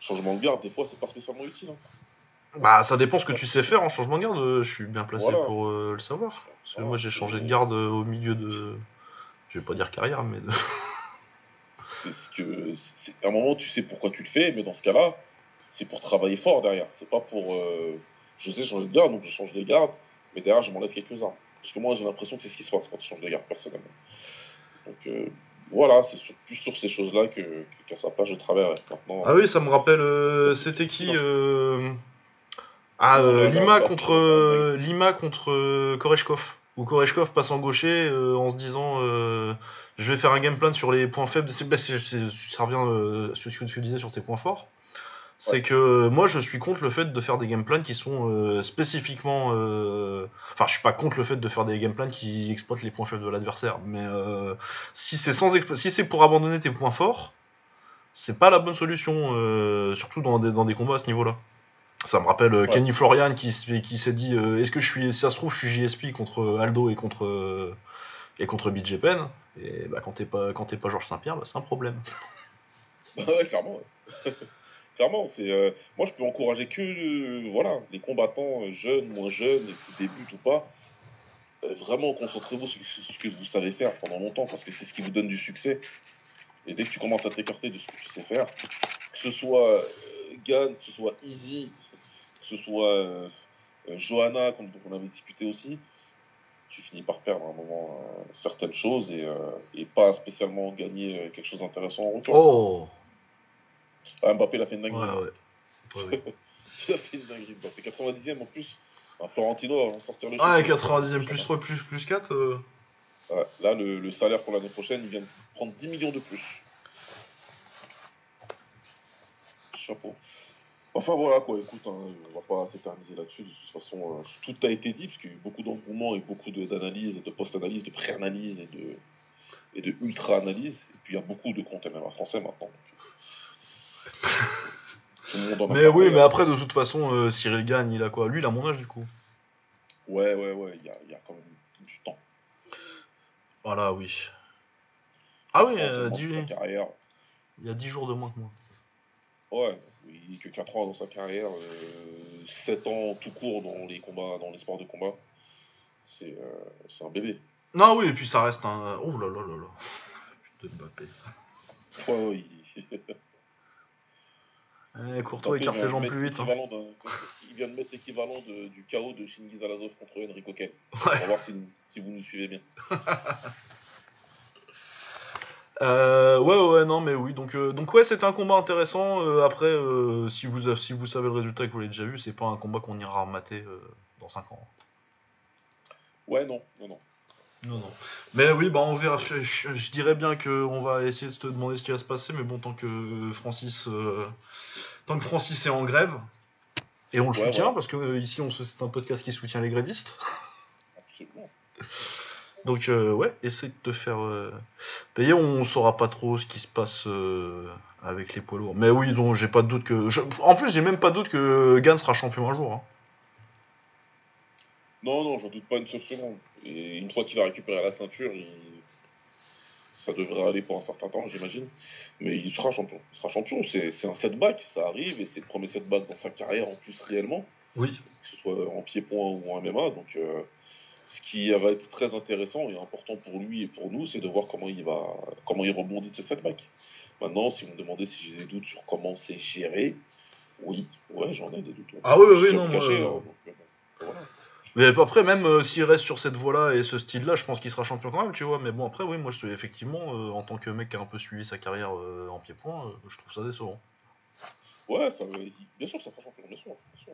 changement de garde, des fois c'est pas spécialement utile. hein. Bah, ça dépend ce que tu sais faire en changement de garde. euh, Je suis bien placé Voilà. pour euh, le savoir. Parce que Voilà. moi, j'ai changé de garde au milieu de. Je vais pas dire carrière, mais. de- C'est ce que, c'est- à un moment tu sais pourquoi tu le fais, mais dans ce cas-là, c'est pour travailler fort derrière. C'est pas pour. je sais changer de garde, donc je change de garde, mais derrière je m'enlève quelques armes. Parce que moi j'ai l'impression que c'est ce qui se passe quand tu changes de garde personnellement. Donc euh, voilà, c'est sur- plus sur ces choses-là que, que- qu'à sa place je travaillerai. Maintenant, Ah oui, ça me rappelle. euh, C'était qui euh, Ah, euh, Lima contre Lima contre Koreshkov. Où Koreshkov passe en gaucher en se disant je vais faire un game plan sur les points faibles. C'est, bah, c'est- ça revient sur ce que tu disais sur tes points forts. C'est Ouais. que euh, moi je suis contre le fait de faire des game plans qui sont euh, spécifiquement. euh, Enfin, je suis pas contre le fait de faire des game plans qui exploitent les points faibles de l'adversaire. Mais euh, si c'est sans si c'est pour abandonner tes points forts, c'est pas la bonne solution, surtout dans des, dans des combats à ce niveau-là. Ça me rappelle Ouais. Kenny Florian qui, qui s'est dit est-ce que je suis, si ça se trouve, je suis JSP contre Aldo et contre et contre BJ Penn. Et bah, quand t'es pas quand t'es pas Georges Saint-Pierre, bah, c'est un problème. Bah ouais, clairement. ouais. clairement, c'est. euh, moi, je peux encourager que euh, voilà, les combattants euh, jeunes, moins jeunes, qui débutent ou pas. euh, vraiment, concentrez-vous sur ce que vous savez faire pendant longtemps, parce que c'est ce qui vous donne du succès. Et dès que tu commences à t'écarter de ce que tu sais faire, que ce soit Gann, que ce soit Easy, que ce soit Johanna, comme on avait discuté aussi, tu finis par perdre à un moment certaines choses et, pas spécialement gagner quelque chose d'intéressant en retour. Oh Ah, Mbappé, il a fait une dinguerie. ouais. Ouais, ouais. Il a fait une dinguerie, Mbappé. 90e en plus. Un Florentino va en sortir le Ah, chiffre. 90e plus 3 plus, plus 4. euh, Ouais, Là, le, le salaire pour l'année prochaine, il vient de prendre 10 millions de plus. Chapeau. Enfin voilà quoi, écoute, hein, on va pas s'éterniser là-dessus. De toute façon, euh, tout a été dit, parce qu'il y a eu beaucoup d'engouement et beaucoup de- d'analyses, de post-analyses, de pré-analyses et de, et de ultra-analyses. Et puis il y a beaucoup de comptes MMA français maintenant. donc. Tout le monde en a Mais oui, mais hein. après, de toute façon, euh, Cyril gagne, il a quoi Lui, il a mon âge du coup. Ouais, ouais, ouais, il y a, il y a quand même du temps. Voilà, oui. Ah oui, euh, il y a 10 jours de moins que moi. Ouais, il est que 4 ans dans sa carrière, 7 ans tout court dans les combats, dans les sports de combat. C'est euh, un bébé. Non, oui, et puis ça reste un. Oh là là là là. Putain de Mbappé. Ouais, ouais, Courtois écarte les mettre plus vite. hein. Il vient de mettre l'équivalent du chaos de Shingiz Alazov contre Ken. On Ouais. voir si, si vous nous suivez bien. Euh, ouais, ouais, non, mais oui. Donc, euh, donc ouais, c'était un combat intéressant. Euh, après, si, vous, si vous savez le résultat et que vous l'avez déjà vu, c'est pas un combat qu'on ira remater dans 5 ans. Ouais, non, non, non. Non, non. Mais oui, bah on verra. Je, je- je dirais bien qu'on va essayer de te demander ce qui va se passer, mais bon, tant que Francis, euh, tant que Francis est en grève, et on le Ouais, soutient, ouais. parce que euh, ici, on se- c'est un podcast qui soutient les grévistes. Absolument. Donc euh, ouais, essaye de te faire euh, payer. On saura pas trop ce qui se passe euh, avec les poids lourds. Mais oui, donc j'ai pas de doute que. je- En plus, j'ai même pas de doute que Gann sera champion un jour. hein. Non, non, j'en doute pas une seule seconde. Et une fois qu'il va récupérer la ceinture, il... ça devrait aller pour un certain temps, j'imagine. Mais il sera champion. Il sera champion. C'est un setback, ça arrive, et c'est le premier setback dans sa carrière en plus réellement, Oui. que ce soit en pied-point ou en MMA. Donc, euh, ce qui va être très intéressant et important pour lui et pour nous, c'est de voir comment il va, comment il rebondit de ce setback. Maintenant, si vous me demandez si j'ai des doutes sur comment c'est géré, oui, ouais, j'en ai des doutes. Ah oui, oui, non, moi, hein, donc, voilà. Mais après, même euh, s'il reste sur cette voie-là et ce style-là, je pense qu'il sera champion quand même, tu vois. Mais bon, après, oui, moi, je, effectivement, euh, en tant que mec qui a un peu suivi sa carrière euh, en pied-point, je trouve ça décevant. Ouais, ça, bien sûr, ça fera champion, bien sûr. Bien sûr.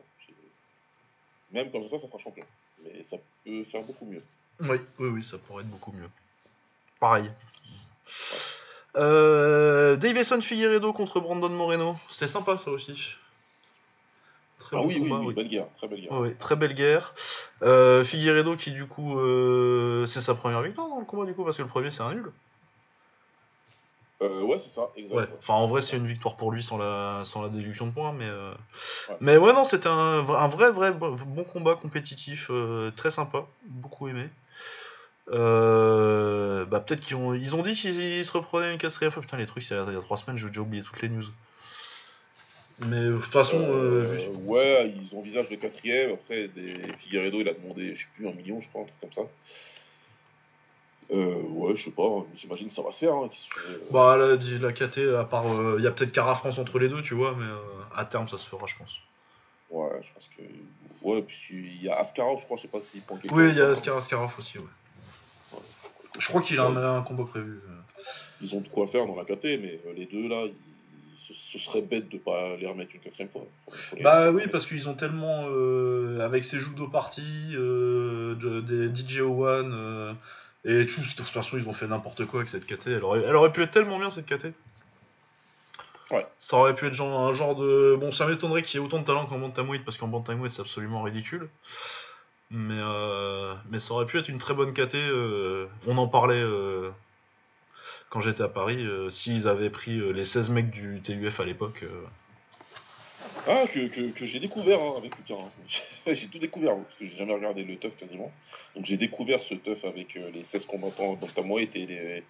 Même comme ça, ça fera champion. Mais ça peut faire beaucoup mieux. Oui, oui, oui, ça pourrait être beaucoup mieux. Pareil. Davison Figueredo contre Brandon Moreno. C'était sympa, ça aussi. Très ah bon oui, oui, combat, oui, belle guerre, très belle guerre. Très belle guerre. Euh, Figueredo qui du coup euh, c'est sa première victoire dans le combat du coup parce que le premier c'est un nul. Euh, ouais, c'est ça, exact. Ouais. Enfin en vrai c'est une victoire pour lui sans la sans la déduction de points mais euh, Ouais. mais ouais non c'était un, vrai vrai bo- bon combat compétitif euh, très sympa beaucoup aimé. Bah peut-être qu'ils ont ils ont dit qu'ils se reprenaient une quatrième fois putain les trucs c'est il y a trois semaines j'ai déjà oublié toutes les news. Mais de toute façon euh, Euh, vu- ouais, ils envisagent le quatrième. Après, des... Figueredo, il a demandé, je sais plus, un million, je crois, un truc comme ça. Euh, ouais, je sais pas, j'imagine que ça va se faire. Hein, que Bah la, la KT, à part, il y a peut-être Cara France entre les deux, tu vois, mais euh, à terme ça se fera, je pense. Ouais, je pense que. Ouais, puis il y a Askarov, je crois, je sais pas s'il prend quelque Oui, il y a Askar Askarov aussi, ouais. Ouais. Je crois qu'il a un, combat prévu. Ils ont de quoi faire dans la KT, mais les deux là, ils- ce, ce serait bête de pas les remettre une quatrième fois. Les- Bah oui, parce qu'ils ont tellement, euh, avec ces judo parties, euh, de- des DJ One euh, et tout, de toute façon ils ont fait n'importe quoi avec cette KT. Elle aurait, elle aurait pu être tellement bien cette KT. Ouais. Ça aurait pu être genre, un genre de... Bon, ça m'étonnerait qu'il y ait autant de talent qu'en bantamweight, parce qu'en bantamweight c'est absolument ridicule. Mais, mais ça aurait pu être une très bonne KT. on en parlait quand j'étais à Paris. euh, S'ils avaient pris euh, les 16 mecs du TUF à l'époque. euh, Ah, que, que, que j'ai découvert hein, avec Lucas. hein. j'ai tout découvert, parce que j'ai jamais regardé le teuf quasiment. Donc j'ai découvert ce teuf avec euh, les 16 combattants bantamweight et les...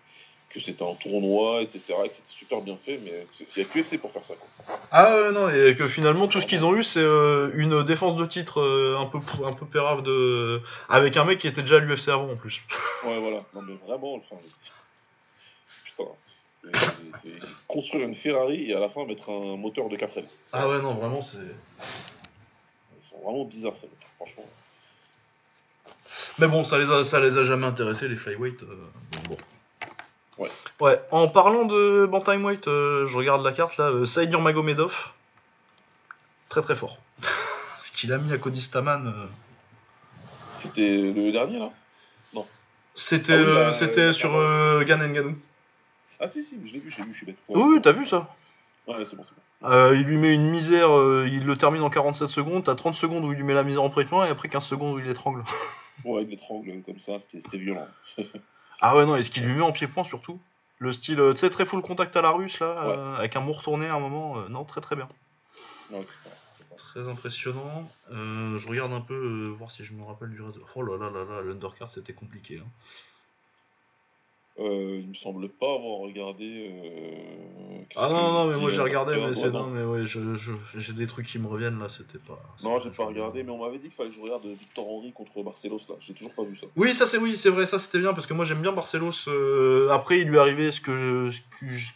que c'était un tournoi, etc. Et que c'était super bien fait, mais il y a que UFC pour faire ça. Quoi. Ah non, et que finalement tout ce qu'ils ont eu c'est euh, une défense de titre euh, un peu un peu pérave de avec un mec qui était déjà à l'UFC avant en plus. Ouais, voilà. Non, mais vraiment, enfin, putain. Construire une Ferrari et à la fin mettre un moteur de 4L. Ah ouais, non, vraiment c'est. Ils sont vraiment bizarres, ces mecs, franchement. Mais bon, ça les a ça les a jamais intéressés les flyweight. euh, bon. Ouais. Ouais, en parlant de bantamweight, euh, je regarde la carte là, euh, Saïd Nurmagomedov, très très fort. Ce qu'il a mis à Cody Staman, euh, C'était le dernier, là? C'était Ah oui, bah, c'était sur pardon. Gan Ngannou. Ah, si, si, je l'ai vu, je l'ai vu, je suis bête. Oui, oui, t'as vu ça Ouais, c'est bon, c'est bon. Euh, il lui met une misère, euh, il le termine en 47 secondes, t'as 30 secondes où il lui met la misère en pré-point et après 15 secondes où il l'étrangle. Ouais, il l'étrangle comme ça, c'était violent. Ah ouais, non, et ce qu'il lui met en pied-point surtout Le style, euh, tu sais, très full contact à la russe là, euh, avec un mot retourné à un moment, euh, non, très très bien. Ouais, c'est pas- c'est pas- Très impressionnant. Euh, je regarde un peu, euh, voir si je me rappelle du reste. Oh là là là là, l'undercard c'était compliqué. hein. Euh, il me semble pas avoir regardé. euh, Ah non, non, mais moi j'ai le regardé, mais c'est non. mais ouais, je- je- j'ai des trucs qui me reviennent là, c'était pas. Non, j'ai pas regardé, mais on m'avait dit qu'il fallait que je regarde Victor Henry contre Barcelos là. J'ai toujours pas vu ça. Oui, ça c'est oui, c'est vrai, ça c'était bien parce que moi j'aime bien Barcelos. euh, après, il lui arrivé ce que, ce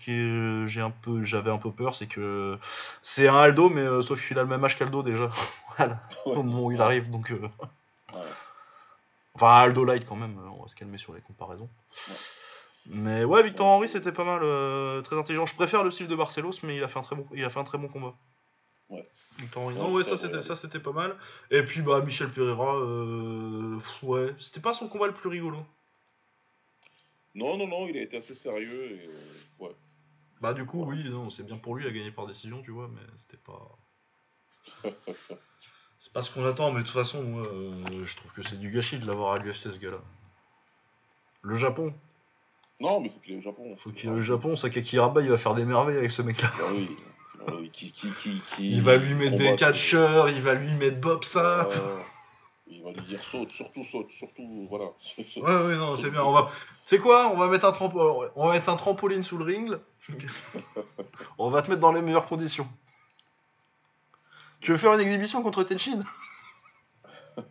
que- j'ai un peu, j'avais un peu peur, c'est que c'est un Aldo, mais euh, sauf qu'il a le même âge qu'Aldo déjà. voilà, au moment où il arrive, donc. euh, Ouais. Enfin, un Aldo Light quand même, euh, on va se calmer sur les comparaisons. Ouais. Mais ouais, Victor Henry c'était pas mal, euh, très intelligent. Je préfère le style de Barcelos, mais il a fait un très bon, il a fait un très bon combat. Ouais. Victor Henry. Non, ouais, ça, c'était, ça c'était pas mal. Et puis bah Michel Pereira, euh, pff, ouais, c'était pas son combat le plus rigolo. Non, non, non, il a été assez sérieux et. euh, ouais. Bah du coup oui, non, c'est bien pour lui, il a gagné par décision, tu vois, mais c'était pas. C'est pas ce qu'on attend, mais de toute façon, moi, je trouve que c'est du gâchis de l'avoir à l'UFC ce gars-là. Le Japon, Non, mais faut qu'il aille au Japon. faut qu'il aille au Japon, Sakaki Rabat, il va faire des merveilles avec ce mec-là. Bah oui. Oui. Qui, qui, qui, qui Il va lui mettre des catcheurs, il va lui mettre Bob ça. Euh, il va lui dire saute, surtout saute, surtout, voilà. Ouais, ouais, non, c'est bien. On va... C'est quoi On va mettre un trampo... on va mettre un trampoline sous le ring. on va te mettre dans les meilleures conditions. Tu veux faire une exhibition contre Tenchin?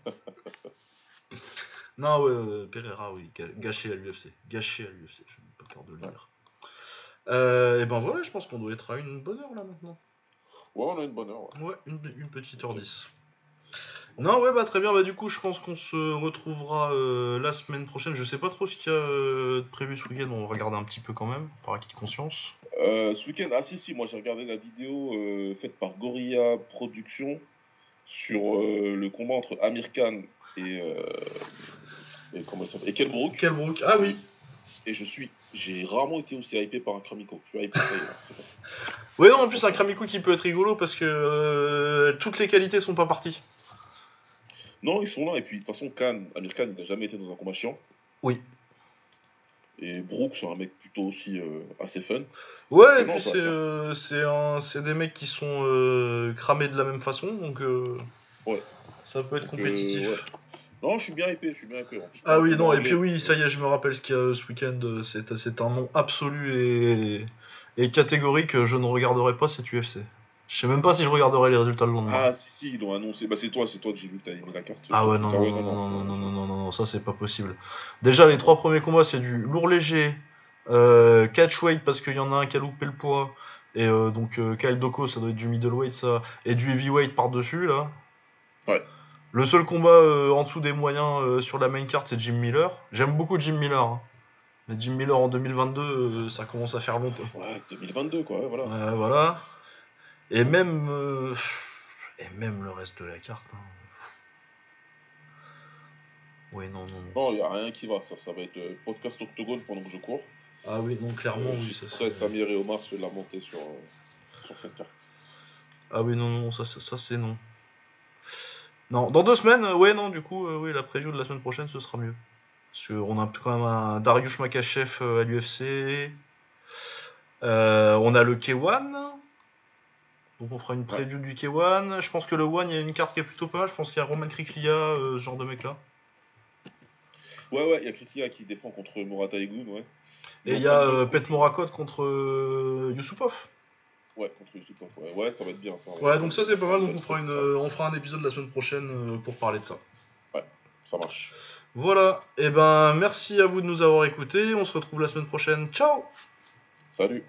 Non, ouais, Pereira, oui, gâché à l'UFC. Gâché à l'UFC, je n'ai pas peur de le dire. Euh, et ben voilà, je pense qu'on doit être à une bonne heure là maintenant. Ouais, on a une bonne heure. ouais. Ouais, une, une petite heure 10. Non, ouais, bah très bien. Bah, du coup, je pense qu'on se retrouvera euh, la semaine prochaine. Je sais pas trop ce qu'il y a euh, de prévu ce week-end. On va regarder un petit peu quand même, par acquis de conscience. Euh, ce week-end, ah si, si, moi j'ai regardé la vidéo faite par Gorilla Productions sur le combat entre Amir Khan et. Et comment il s'appelle Et Ah oui. Et je suis. J'ai rarement été aussi hypé par un Kramiko. Je suis hypé. bon. Ouais, non, en plus, un Kramikou qui peut être rigolo parce que euh, toutes les qualités sont pas parties. Non, ils sont là. Et puis, de toute façon, Khan, Amir Khan, il n'a jamais été dans un combat chiant. Oui. Et Brook, c'est un mec plutôt aussi euh, assez fun. Ouais, et puis c'est euh, des mecs qui sont euh, cramés de la même façon, donc euh, Ouais. ça peut être Donc, compétitif. ouais. Non, je suis bien épais, je suis bien épais. Ah oui, non, et puis oui, ça y est, je me rappelle ce qu'il y a ce week-end. Euh, c'est un nom absolu et, et catégorique. Euh, je ne regarderai pas cette UFC. Je sais même pas si je regarderai les résultats le lendemain. Ah si si, ils l'ont annoncé. Bah c'est toi, c'est toi que j'ai vu que t'as la carte. Ah ouais non non non, non non non non non non ça c'est pas possible. Déjà les trois premiers combats c'est du lourd léger, euh, catchweight parce qu'il y en a un qui a loupé le poids et euh, donc euh, Kyle Doko ça doit être du middleweight ça et du heavyweight par dessus là. Ouais. Le seul combat euh, en dessous des moyens euh, sur la main card, c'est Jim Miller. J'aime beaucoup Jim Miller. hein. Mais Jim Miller en 2022, euh, ça commence à faire longtemps. Ouais, 2022, quoi, ouais, voilà. Euh, voilà. Et même, euh, et même le reste de la carte. hein. Oui, non, non, non. Non, il n'y a rien qui va, ça, ça va être euh, podcast octogone pendant que je cours. Ah oui, non, clairement, Euh, oui. Ça, c'est- Samir et Omar se lamenter sur, euh, sur cette carte. Ah oui, non, non, ça, ça, ça, c'est non. Non, dans deux semaines, euh, ouais, non, du coup, euh, oui, la preview de la semaine prochaine, ce sera mieux. Parce qu'on a quand même un Darius Makachev euh, à l'UFC. On a le K1. Donc on fera une preview du K1. Je pense que le One, il y a une carte qui est plutôt pas mal. Je pense qu'il y a Roman Kriklia, ce genre de mec-là. Ouais, ouais, il y a Krikia qui défend contre Morata Egun, ouais. Et il y a Pet Morakot contre Yusupov. Ouais, contre ouais. ouais, ça va être bien ça. Ouais, donc ça c'est pas mal. Donc on fera, une, euh, on fera un épisode la semaine prochaine euh, pour parler de ça. Ça marche. Voilà, et ben merci à vous de nous avoir écoutés, on se retrouve la semaine prochaine, ciao Salut.